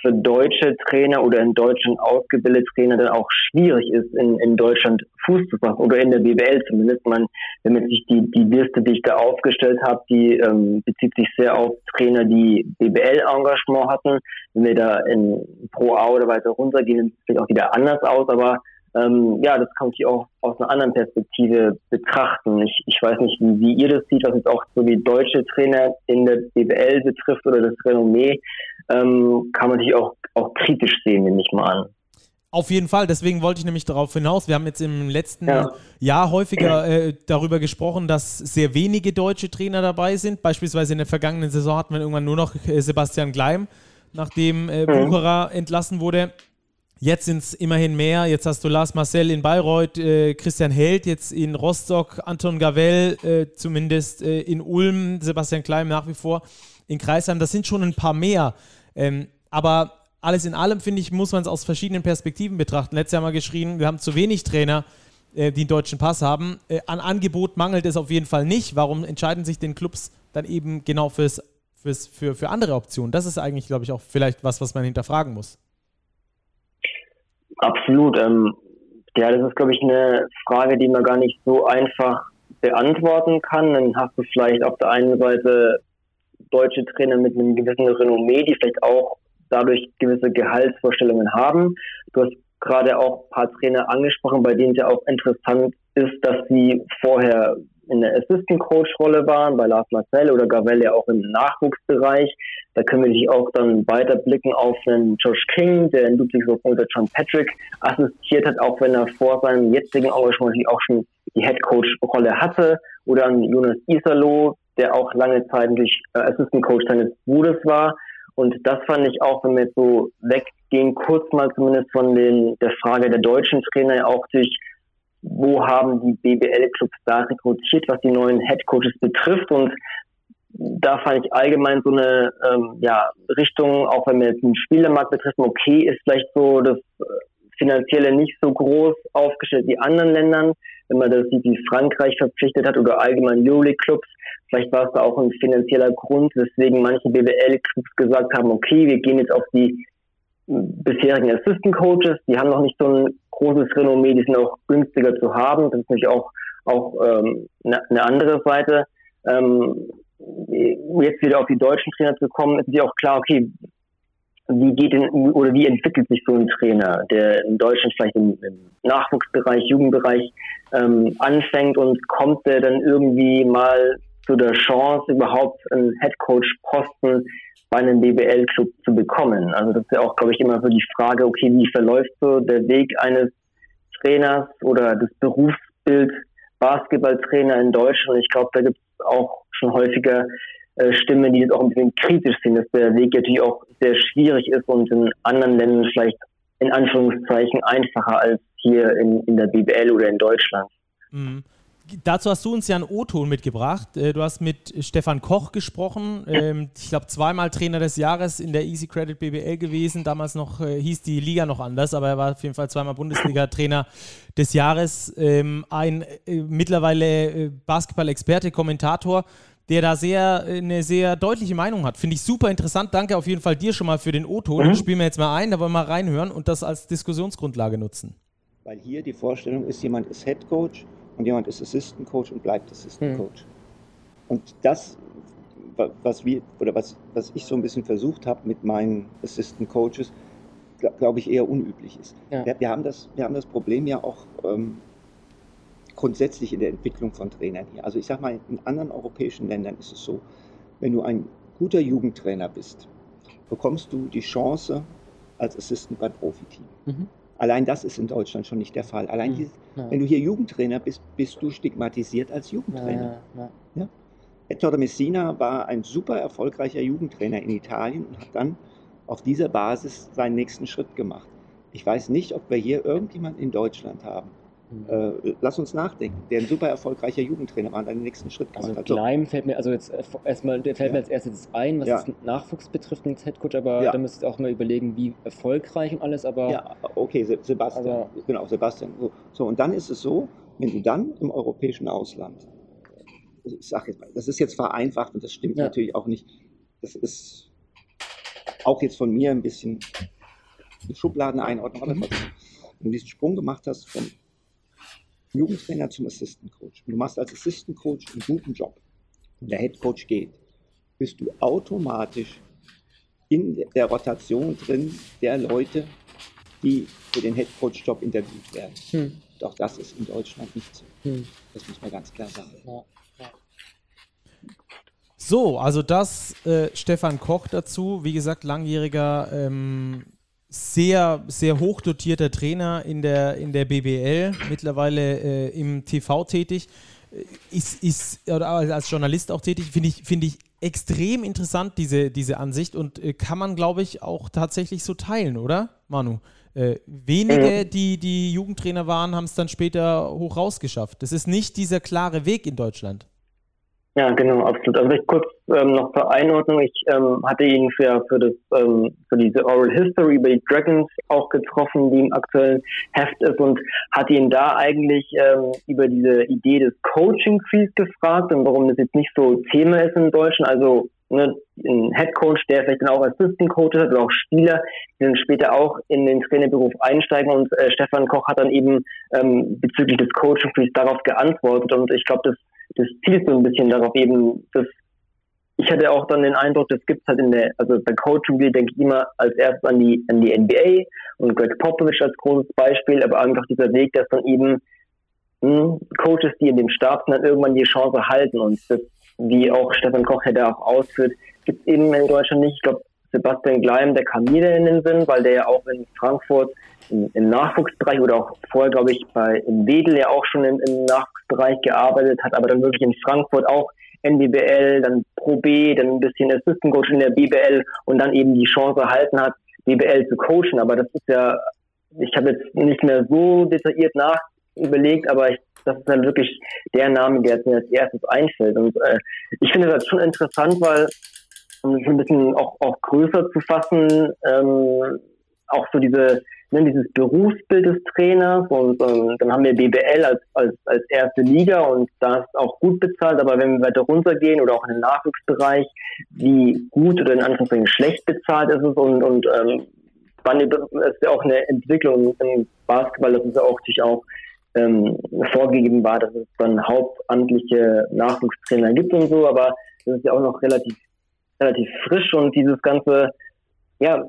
für deutsche Trainer oder in Deutschland ausgebildete Trainer dann auch schwierig ist, in, in Deutschland Fuß zu fassen oder in der BWL zumindest. Man, wenn man sich die, die Liste, die ich da aufgestellt habe, die ähm, bezieht sich sehr auf Trainer, die BWL-Engagement hatten. Wenn wir da in Pro A oder weiter runtergehen, sieht es auch wieder anders aus, aber ähm, ja, das kann ich auch aus einer anderen Perspektive betrachten. Ich, ich weiß nicht, wie, wie ihr das seht, was jetzt auch so wie deutsche Trainer in der BWL betrifft oder das Renommee, ähm, kann man sich auch, auch kritisch sehen, nehme ich mal an. Auf jeden Fall, deswegen wollte ich nämlich darauf hinaus. Wir haben jetzt im letzten ja. Jahr häufiger äh, darüber gesprochen, dass sehr wenige deutsche Trainer dabei sind. Beispielsweise in der vergangenen Saison hatten wir irgendwann nur noch äh, Sebastian Gleim, nachdem äh, mhm. Bucherer entlassen wurde. Jetzt sind es immerhin mehr. Jetzt hast du Lars Marcel in Bayreuth, äh, Christian Held jetzt in Rostock, Anton Gavell äh, zumindest äh, in Ulm, Sebastian Klein nach wie vor in Kreisheim. Das sind schon ein paar mehr. Ähm, aber alles in allem, finde ich, muss man es aus verschiedenen Perspektiven betrachten. Letztes Jahr mal geschrien, wir haben zu wenig Trainer, äh, die einen deutschen Pass haben. Äh, an Angebot mangelt es auf jeden Fall nicht. Warum entscheiden sich den Clubs dann eben genau fürs, fürs, für, für andere Optionen? Das ist eigentlich, glaube ich, auch vielleicht was, was man hinterfragen muss. Absolut. Ähm, ja, das ist, glaube ich, eine Frage, die man gar nicht so einfach beantworten kann. Dann hast du vielleicht auf der einen Seite deutsche Trainer mit einem gewissen Renommee, die vielleicht auch dadurch gewisse Gehaltsvorstellungen haben. Du hast gerade auch ein paar Trainer angesprochen, bei denen es ja auch interessant ist, dass sie vorher in der Assistant Coach Rolle waren, bei Lars Marcel oder Gavel ja auch im Nachwuchsbereich. Da können wir sich auch dann weiter blicken auf einen Josh King, der in Ludwigsburg unter John Patrick assistiert hat, auch wenn er vor seinem jetzigen Engagement auch schon die Head Coach Rolle hatte. Oder an Jonas Isalo, der auch lange Zeit durch äh, Assistant Coach seines Bruders war. Und das fand ich auch, wenn wir jetzt so weggehen, kurz mal zumindest von den, der Frage der deutschen Trainer auch durch wo haben die BBL-Clubs da rekrutiert, was die neuen Headcoaches betrifft. Und da fand ich allgemein so eine ähm, ja, Richtung, auch wenn wir jetzt den Spielermarkt betreffen, okay, ist vielleicht so das äh, Finanzielle nicht so groß aufgestellt wie anderen Ländern. Wenn man das sieht, wie Frankreich verpflichtet hat oder allgemein Euroleague-Clubs, vielleicht war es da auch ein finanzieller Grund, weswegen manche BWL-Clubs gesagt haben, okay, wir gehen jetzt auf die bisherigen Assistant Coaches, die haben noch nicht so ein großes Renommee, die sind auch günstiger zu haben. Das ist natürlich auch, auch ähm, eine, eine andere Seite. Ähm, jetzt wieder auf die deutschen Trainer zu kommen, ist ja auch klar, okay, wie geht denn oder wie entwickelt sich so ein Trainer, der in Deutschland vielleicht im, im Nachwuchsbereich, Jugendbereich ähm, anfängt und kommt der dann irgendwie mal zu der Chance, überhaupt einen Headcoach-Posten bei einem BBL-Club zu bekommen. Also das ist ja auch, glaube ich, immer so die Frage, okay, wie verläuft so der Weg eines Trainers oder das Berufsbild Basketballtrainer in Deutschland. Ich glaube, da gibt es auch schon häufiger äh, Stimmen, die jetzt auch ein bisschen kritisch sind, dass der Weg natürlich auch sehr schwierig ist und in anderen Ländern vielleicht in Anführungszeichen einfacher als hier in, in der BBL oder in Deutschland. Mhm dazu hast du uns ja einen O-Ton mitgebracht. Äh, du hast mit Stefan Koch gesprochen. Ähm, ich glaube, zweimal Trainer des Jahres in der Easy Credit BBL gewesen. Damals noch äh, hieß die Liga noch anders, aber er war auf jeden Fall zweimal Bundesliga-Trainer des Jahres. Ähm, ein mittlerweile Basketball-Experte, Kommentator, der da sehr eine sehr deutliche Meinung hat. Finde ich super interessant. Danke auf jeden Fall dir schon mal für den O-Ton. Mhm. Spielen wir jetzt mal ein, da wollen wir mal reinhören und das als Diskussionsgrundlage nutzen. Weil hier die Vorstellung ist, jemand ist Head Coach und jemand ist Assistant Coach und bleibt Assistant hm. Coach. Mhm. Und das, was wir oder was, was ich so ein bisschen versucht habe mit meinen Assistant Coaches, glaube ich, eher unüblich ist. Ja. Wir, wir, haben das, wir haben das Problem ja auch ähm, grundsätzlich in der Entwicklung von Trainern hier. Also ich sage mal, in anderen europäischen Ländern ist es so, wenn du ein guter Jugendtrainer bist, bekommst du die Chance als Assistant beim Profiteam. Mhm. Allein das ist in Deutschland schon nicht der Fall. Allein, hm, dieses, ja. wenn du hier Jugendtrainer bist, bist du stigmatisiert als Jugendtrainer. Ja, ja, Ettore Messina war ein super erfolgreicher Jugendtrainer in Italien und hat dann auf dieser Basis seinen nächsten Schritt gemacht. Ich weiß nicht, ob wir hier irgendjemanden in Deutschland haben, äh, lass uns nachdenken, der ein super erfolgreicher Jugendtrainer war und einen nächsten Schritt gemacht also hat. Gleim fällt mir, also jetzt äh, erstmal, der fällt ja. mir als erstes ein, was ja. das Nachwuchs betrifft als Headcoach, aber ja. da müsst ihr auch mal überlegen, wie erfolgreich und alles, aber. Ja, okay, Sebastian, also, genau, Sebastian. So, so, und dann ist es so, wenn du dann im europäischen Ausland, ich sag jetzt mal, das ist jetzt vereinfacht und das stimmt natürlich auch nicht, das ist auch jetzt von mir ein bisschen Schubladeneinordnung, aber trotzdem, wenn du diesen Sprung gemacht hast vom Jugendtrainer zum Assistant Coach und du machst als Assistant Coach einen guten Job und der Head Coach geht, bist du automatisch in der Rotation drin der Leute, die für den Head Coach Job interviewt werden. Hm. Auch das ist in Deutschland nicht so. Hm. Das muss man ganz klar sagen. Ja. So, also das äh, Stefan Koch dazu, wie gesagt, langjähriger, ähm, sehr, sehr hoch dotierter Trainer in der, in der BBL, mittlerweile äh, im TV tätig, äh, ist, ist oder als Journalist auch tätig, finde ich, find ich extrem interessant, diese, diese Ansicht und äh, kann man, glaube ich, auch tatsächlich so teilen, oder, Manu? Äh, wenige, die, die Jugendtrainer waren, haben es dann später hoch rausgeschafft. Das ist nicht dieser klare Weg in Deutschland. Ja, genau, absolut. Also ich kurz ähm, noch zur Einordnung. Ich ähm, hatte ihn für, für, das, ähm, für diese Oral History die Dragons auch getroffen, die im aktuellen Heft ist und hatte ihn da eigentlich ähm, über diese Idee des Coaching Trees gefragt und warum das jetzt nicht so Thema ist in Deutschland. Also ne, ein Head Coach, der vielleicht dann auch Assistant Coach hat oder auch Spieler, die dann später auch in den Trainerberuf einsteigen und äh, Stefan Koch hat dann eben ähm, bezüglich des Coaching Trees darauf geantwortet und ich glaube, das das zielt so ein bisschen darauf eben, dass ich hatte auch dann den Eindruck, das es halt in der, also bei Coaching denke ich immer als erstes an die, an die NBA und Greg Popovich als großes Beispiel, aber einfach dieser Weg, dass dann eben hm, Coaches, die in dem sind, dann irgendwann die Chance halten und das, wie auch Stefan Koch ja da auch ausführt, gibt es eben in Deutschland nicht. Ich glaube, Sebastian Gleim, der kam mir in den Sinn, weil der ja auch in Frankfurt im, im Nachwuchsbereich oder auch vorher, glaube ich, bei im Wedel ja auch schon im, im Nachwuchsbereich gearbeitet hat, aber dann wirklich in Frankfurt auch NBBL, dann Pro B, dann ein bisschen Assistant Coach in der BBL und dann eben die Chance erhalten hat, BBL zu coachen. Aber das ist ja, ich habe jetzt nicht mehr so detailliert nach überlegt, aber ich, das ist dann wirklich der Name, der mir als erstes einfällt. Und äh, ich finde das schon interessant, weil um es ein bisschen auch, auch größer zu fassen, ähm, auch so diese ne, dieses Berufsbild des Trainers und ähm, dann haben wir BBL als, als, als erste Liga und da ist auch gut bezahlt, aber wenn wir weiter runtergehen oder auch in den Nachwuchsbereich, wie gut oder in Anführungszeichen schlecht bezahlt ist es und, und ähm, wann ist ja auch eine Entwicklung im Basketball, das ist ja auch natürlich auch ähm, vorgegeben war, dass es dann hauptamtliche Nachwuchstrainer gibt und so, aber das ist ja auch noch relativ relativ frisch und dieses ganze ja,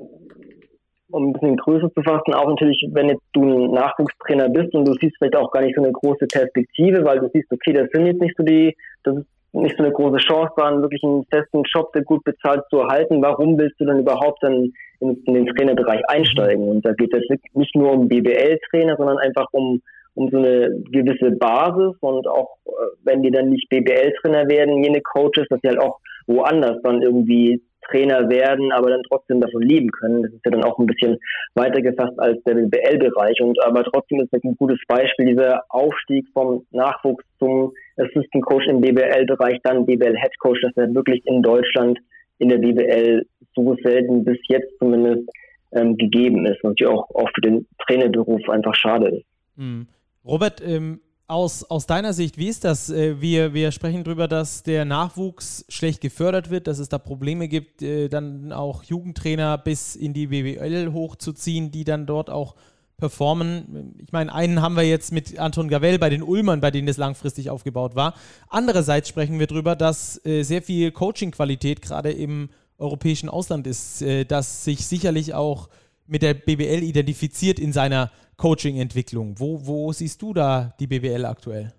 um ein bisschen Größe zu fassen, auch natürlich, wenn jetzt du ein Nachwuchstrainer bist und du siehst vielleicht auch gar nicht so eine große Perspektive, weil du siehst, okay, das sind jetzt nicht so die, das ist nicht so eine große Chance, da wirklich einen festen Job, der gut bezahlt zu erhalten. Warum willst du dann überhaupt dann in, in den Trainerbereich einsteigen? Und da geht es nicht nur um BBL-Trainer, sondern einfach um um so eine gewisse Basis und auch äh, wenn die dann nicht BBL-Trainer werden, jene Coaches, dass sie halt auch woanders dann irgendwie Trainer werden, aber dann trotzdem davon leben können. Das ist ja dann auch ein bisschen weiter gefasst als der BBL-Bereich. Und aber trotzdem ist das ein gutes Beispiel, dieser Aufstieg vom Nachwuchs zum Assistant Coach im BBL-Bereich, dann BBL-Head Coach, dass er wirklich in Deutschland in der BBL so selten bis jetzt zumindest ähm, gegeben ist und die auch, auch für den Trainerberuf einfach schade ist. Mhm. Robert, ähm, aus, aus deiner Sicht, wie ist das? Äh, wir, wir sprechen darüber, dass der Nachwuchs schlecht gefördert wird, dass es da Probleme gibt, äh, dann auch Jugendtrainer bis in die BWL hochzuziehen, die dann dort auch performen. Ich meine, einen haben wir jetzt mit Anton Gavell bei den Ulmern, bei denen das langfristig aufgebaut war. Andererseits sprechen wir darüber, dass äh, sehr viel Coaching-Qualität gerade im europäischen Ausland ist, dass sich sicherlich auch mit der BWL identifiziert in seiner Coaching-Entwicklung. Wo, wo siehst du da die BWL aktuell?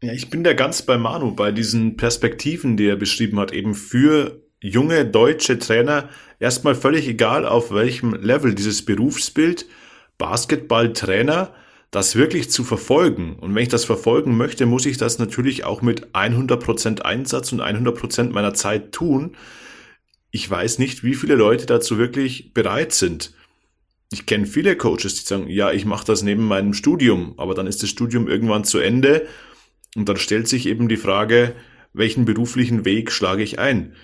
Ja, ich bin da ganz bei Manu, bei diesen Perspektiven, die er beschrieben hat, eben für junge deutsche Trainer, erstmal völlig egal, auf welchem Level dieses Berufsbild, Basketballtrainer, das wirklich zu verfolgen. Und wenn ich das verfolgen möchte, muss ich das natürlich auch mit 100% Einsatz und 100% meiner Zeit tun. Ich weiß nicht, wie viele Leute dazu wirklich bereit sind ich kenne viele Coaches, die sagen, ja, ich mache das neben meinem Studium, aber dann ist das Studium irgendwann zu Ende und dann stellt sich eben die Frage, welchen beruflichen Weg schlage ich ein?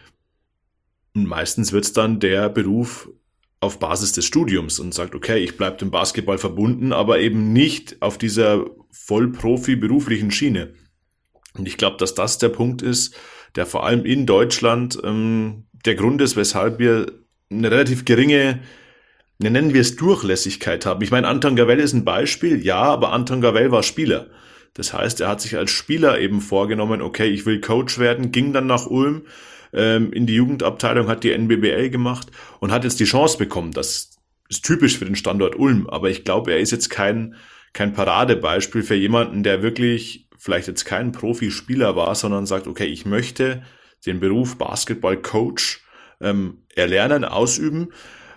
Und meistens wird es dann der Beruf auf Basis des Studiums und sagt, okay, ich bleibe dem Basketball verbunden, aber eben nicht auf dieser Vollprofi beruflichen Schiene. Und ich glaube, dass das der Punkt ist, der vor allem in Deutschland ähm, der Grund ist, weshalb wir eine relativ geringe, nennen wir es Durchlässigkeit haben. Ich meine, Anton Gavell ist ein Beispiel, ja, aber Anton Gavell war Spieler. Das heißt, er hat sich als Spieler eben vorgenommen, okay, ich will Coach werden, ging dann nach Ulm ähm, in die Jugendabteilung, hat die NBBL gemacht und hat jetzt die Chance bekommen. Das ist typisch für den Standort Ulm, aber ich glaube, er ist jetzt kein, kein Paradebeispiel für jemanden, der wirklich vielleicht jetzt kein Profispieler war, sondern sagt, okay, ich möchte den Beruf Basketball-Coach ähm, erlernen, ausüben.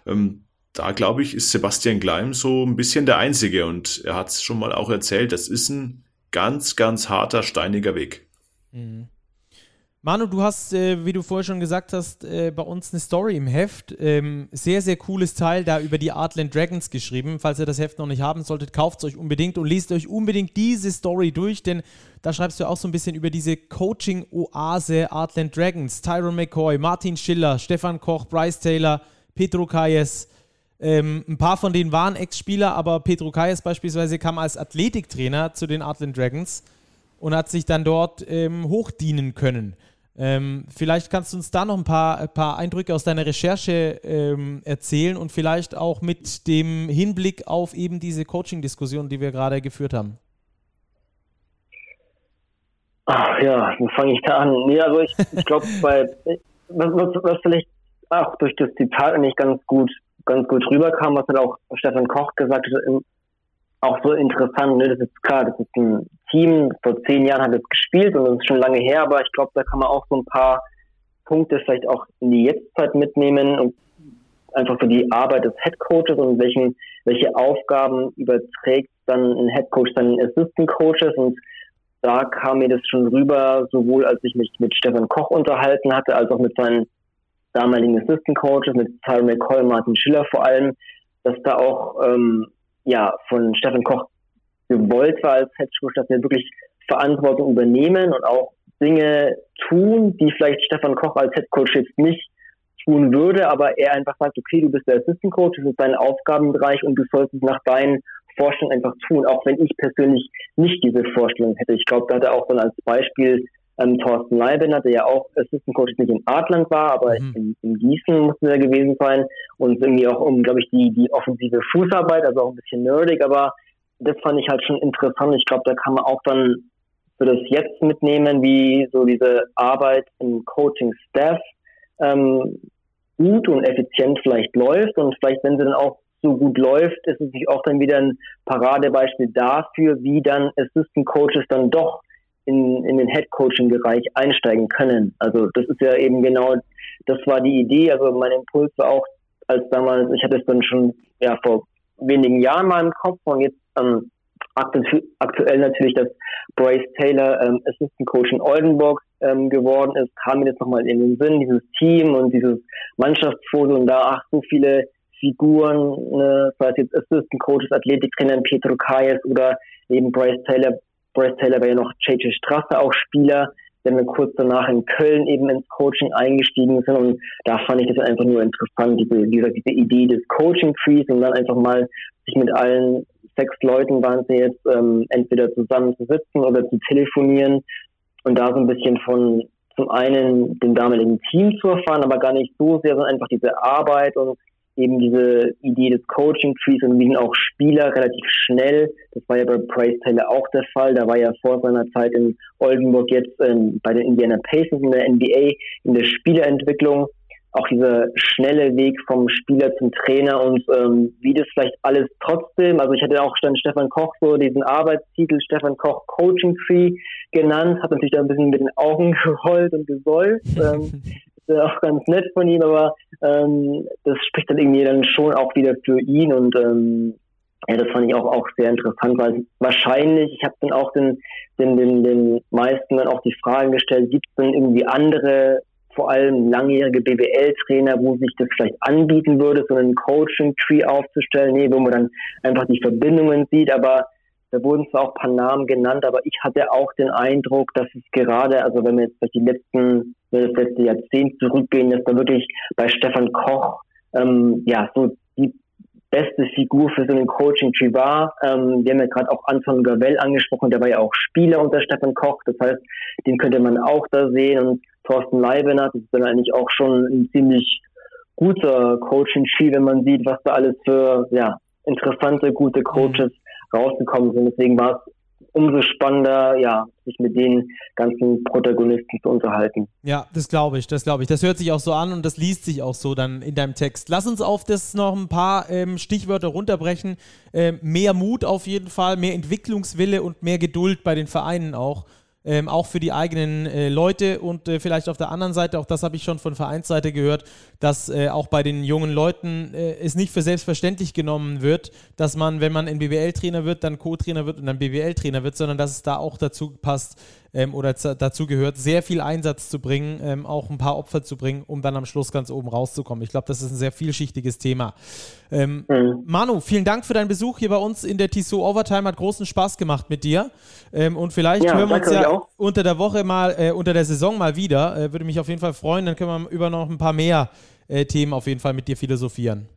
Ähm, da glaube ich, ist Sebastian Gleim so ein bisschen der Einzige und er hat es schon mal auch erzählt, das ist ein ganz, ganz harter, steiniger Weg. Mhm. Manu, du hast, äh, wie du vorher schon gesagt hast, äh, bei uns eine Story im Heft. Ähm, sehr, sehr cooles Teil da über die Artland Dragons geschrieben. Falls ihr das Heft noch nicht haben solltet, kauft es euch unbedingt und liest euch unbedingt diese Story durch, denn da schreibst du auch so ein bisschen über diese Coaching-Oase Artland Dragons. Tyron McCoy, Martin Schiller, Stefan Koch, Bryce Taylor, Petro Kayes. Ähm, ein paar von denen waren Ex-Spieler, aber Petro Kayes beispielsweise kam als Athletiktrainer zu den Artland Dragons und hat sich dann dort ähm, hochdienen können. Ähm, vielleicht kannst du uns da noch ein paar, ein paar Eindrücke aus deiner Recherche ähm, erzählen und vielleicht auch mit dem Hinblick auf eben diese Coaching-Diskussion, die wir gerade geführt haben. Ach ja, wo fange ich da an? Nee, also ich, ich glaube, bei was, was, was vielleicht auch durch das Zitat nicht ganz gut, ganz gut rüberkam, was hat auch Stefan Koch gesagt hat, auch so interessant. Ne? Das ist klar, das ist ein Team, vor zehn Jahren hat es gespielt und das ist schon lange her, aber ich glaube, da kann man auch so ein paar Punkte vielleicht auch in die Jetztzeit mitnehmen und einfach für die Arbeit des Headcoaches und welchen, welche Aufgaben überträgt dann ein Headcoach seinen Assistant Coaches und da kam mir das schon rüber, sowohl als ich mich mit Stefan Koch unterhalten hatte, als auch mit seinen damaligen Assistant Coaches, mit Tyler McCoy, Martin Schiller vor allem, dass da auch ähm, ja von Stefan Koch gewollt war als Headcoach, dass wir wirklich Verantwortung übernehmen und auch Dinge tun, die vielleicht Stefan Koch als Headcoach jetzt nicht tun würde, aber er einfach sagt, okay, du bist der Assistant Coach, das ist dein Aufgabenbereich und du sollst es nach deinen Vorstellungen einfach tun, auch wenn ich persönlich nicht diese Vorstellung hätte. Ich glaube, da hat er auch dann als Beispiel ähm, Thorsten Leibener, der ja auch Assistant Coach nicht in Adland war, aber mhm. in, in, Gießen musste er gewesen sein und irgendwie auch um, glaube ich, die, die offensive Fußarbeit, also auch ein bisschen nerdig, aber das fand ich halt schon interessant. Ich glaube, da kann man auch dann für das Jetzt mitnehmen, wie so diese Arbeit im Coaching-Staff ähm, gut und effizient vielleicht läuft und vielleicht, wenn sie dann auch so gut läuft, ist es sich auch dann wieder ein Paradebeispiel dafür, wie dann Assistant Coaches dann doch in, in den Head Coaching Bereich einsteigen können. Also das ist ja eben genau, das war die Idee. Also mein Impuls war auch, als damals, ich hatte es dann schon ja vor wenigen Jahren mal im Kopf und jetzt ähm, aktuell natürlich, dass Bryce Taylor ähm, Assistant Coach in Oldenburg ähm, geworden ist, kam mir jetzt nochmal in den Sinn, dieses Team und dieses Mannschaftsfoto und da, ach, so viele Figuren, ne, sei es jetzt Assistant Coaches, Athletiktrainer Petro Kayes oder eben Bryce Taylor. Bryce Taylor war ja noch JJ Strasse auch Spieler, der dann kurz danach in Köln eben ins Coaching eingestiegen sind und da fand ich das einfach nur interessant, diese, diese, diese Idee des Coaching Trees und dann einfach mal sich mit allen sechs Leuten waren sie jetzt ähm, entweder zusammen zu sitzen oder zu telefonieren und da so ein bisschen von zum einen dem damaligen Team zu erfahren, aber gar nicht so sehr, sondern einfach diese Arbeit und eben diese Idee des Coaching Trees und wie auch Spieler relativ schnell. Das war ja bei Price Taylor auch der Fall. Da war ja vor seiner Zeit in Oldenburg jetzt ähm, bei den Indiana Pacers in der NBA in der Spielerentwicklung auch dieser schnelle Weg vom Spieler zum Trainer und ähm, wie das vielleicht alles trotzdem, also ich hatte auch dann Stefan Koch so diesen Arbeitstitel Stefan Koch Coaching Tree genannt, habe natürlich da ein bisschen mit den Augen geheult und gesäuft. Ähm, auch ganz nett von ihm, aber ähm, das spricht dann irgendwie dann schon auch wieder für ihn und ähm, ja, das fand ich auch, auch sehr interessant, weil wahrscheinlich, ich habe dann auch den, den, den, den meisten dann auch die Fragen gestellt, gibt es denn irgendwie andere vor allem langjährige BWL-Trainer, wo sich das vielleicht anbieten würde, so einen Coaching-Tree aufzustellen, nee, wo man dann einfach die Verbindungen sieht, aber da wurden zwar auch ein paar Namen genannt, aber ich hatte auch den Eindruck, dass es gerade, also wenn wir jetzt die letzten, das letzte Jahrzehnt zurückgehen, dass da wirklich bei Stefan Koch ähm, ja so die beste Figur für so einen Coaching-Tree war. Ähm, wir haben ja gerade auch Anton Gavell angesprochen, der war ja auch Spieler unter Stefan Koch, das heißt, den könnte man auch da sehen und Thorsten Leibener, das ist dann eigentlich auch schon ein ziemlich guter Coaching-Tree, wenn man sieht, was da alles für ja, interessante, gute Coaches mhm. rausgekommen sind. Deswegen war es umso spannender, ja, sich mit den ganzen Protagonisten zu unterhalten. Ja, das glaube ich, das glaube ich. Das hört sich auch so an und das liest sich auch so dann in deinem Text. Lass uns auf das noch ein paar ähm, Stichwörter runterbrechen. Ähm, mehr Mut auf jeden Fall, mehr Entwicklungswille und mehr Geduld bei den Vereinen auch ähm, auch für die eigenen äh, Leute und äh, vielleicht auf der anderen Seite, auch das habe ich schon von Vereinsseite gehört, dass äh, auch bei den jungen Leuten äh, es nicht für selbstverständlich genommen wird, dass man, wenn man ein BWL-Trainer wird, dann Co-Trainer wird und dann BWL-Trainer wird, sondern dass es da auch dazu passt, ähm, oder dazu gehört, sehr viel Einsatz zu bringen, ähm, auch ein paar Opfer zu bringen, um dann am Schluss ganz oben rauszukommen. Ich glaube, das ist ein sehr vielschichtiges Thema. Ähm, mhm. Manu, vielen Dank für deinen Besuch hier bei uns in der Tissot Overtime. Hat großen Spaß gemacht mit dir. Ähm, und vielleicht ja, hören wir uns ja unter der Woche mal, äh, unter der Saison mal wieder. Äh, würde mich auf jeden Fall freuen. Dann können wir über noch ein paar mehr äh, Themen auf jeden Fall mit dir philosophieren.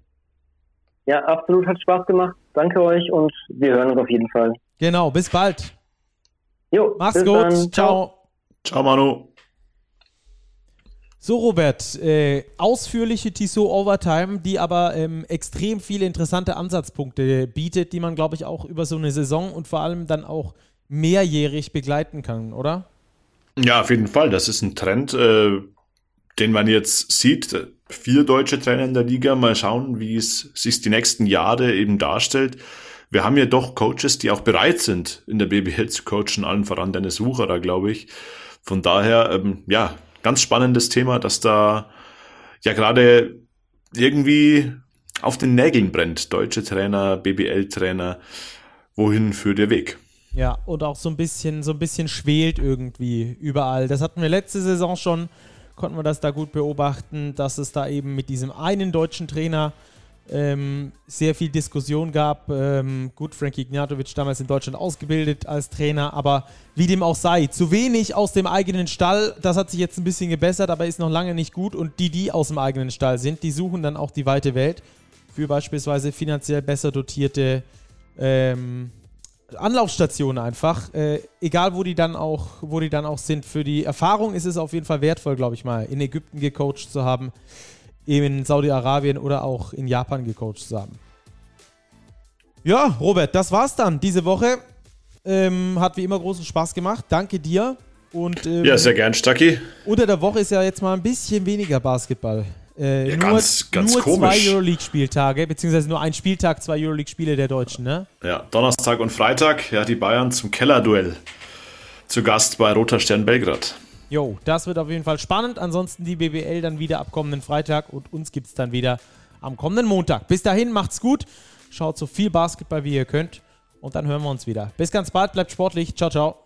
Ja, absolut hat Spaß gemacht. Danke euch und wir hören uns auf jeden Fall. Genau, bis bald. Jo, mach's gut. Dann. Ciao. Ciao, Manu. So, Robert, äh, ausführliche Tissot Overtime, die aber ähm, extrem viele interessante Ansatzpunkte bietet, die man, glaube ich, auch über so eine Saison und vor allem dann auch mehrjährig begleiten kann, oder? Ja, auf jeden Fall. Das ist ein Trend, äh, den man jetzt sieht. Vier deutsche Trainer in der Liga. Mal schauen, wie es sich die nächsten Jahre eben darstellt wir haben ja doch Coaches, die auch bereit sind, in der BBL zu coachen, allen voran Dennis Wucherer, glaube ich. Von daher, ähm, ja, ganz spannendes Thema, dass da ja gerade irgendwie auf den Nägeln brennt. Deutsche Trainer, BBL-Trainer, wohin führt der Weg? Ja, und auch so ein bisschen, so ein bisschen schwelt irgendwie überall. Das hatten wir letzte Saison schon, konnten wir das da gut beobachten, dass es da eben mit diesem einen deutschen Trainer ähm, sehr viel Diskussion gab. Ähm, gut, Frankie Ignatovic damals in Deutschland ausgebildet als Trainer, aber wie dem auch sei, zu wenig aus dem eigenen Stall. Das hat sich jetzt ein bisschen gebessert, aber ist noch lange nicht gut. Und die, die aus dem eigenen Stall sind, die suchen dann auch die weite Welt für beispielsweise finanziell besser dotierte ähm, Anlaufstationen einfach. Äh, egal, wo die dann auch, wo die dann auch sind. Für die Erfahrung ist es auf jeden Fall wertvoll, glaube ich mal, in Ägypten gecoacht zu haben in Saudi-Arabien oder auch in Japan gecoacht zu haben. Ja, Robert, das war's dann diese Woche. Ähm, hat wie immer großen Spaß gemacht. Danke dir. Und, ähm, ja, sehr gern, Stucky. Unter der Woche ist ja jetzt mal ein bisschen weniger Basketball. Äh, ja, nur, ganz, ganz nur komisch. zwei Euroleague-Spieltage, beziehungsweise nur ein Spieltag, zwei Euroleague-Spiele der Deutschen, ne? Ja, Donnerstag und Freitag, ja, die Bayern zum Kellerduell. Zu Gast bei Roter Stern Belgrad. Jo, das wird auf jeden Fall spannend. Ansonsten die BBL dann wieder ab kommenden Freitag und uns gibt es dann wieder am kommenden Montag. Bis dahin, macht's gut. Schaut so viel Basketball wie ihr könnt und dann hören wir uns wieder. Bis ganz bald, bleibt sportlich. Ciao, ciao.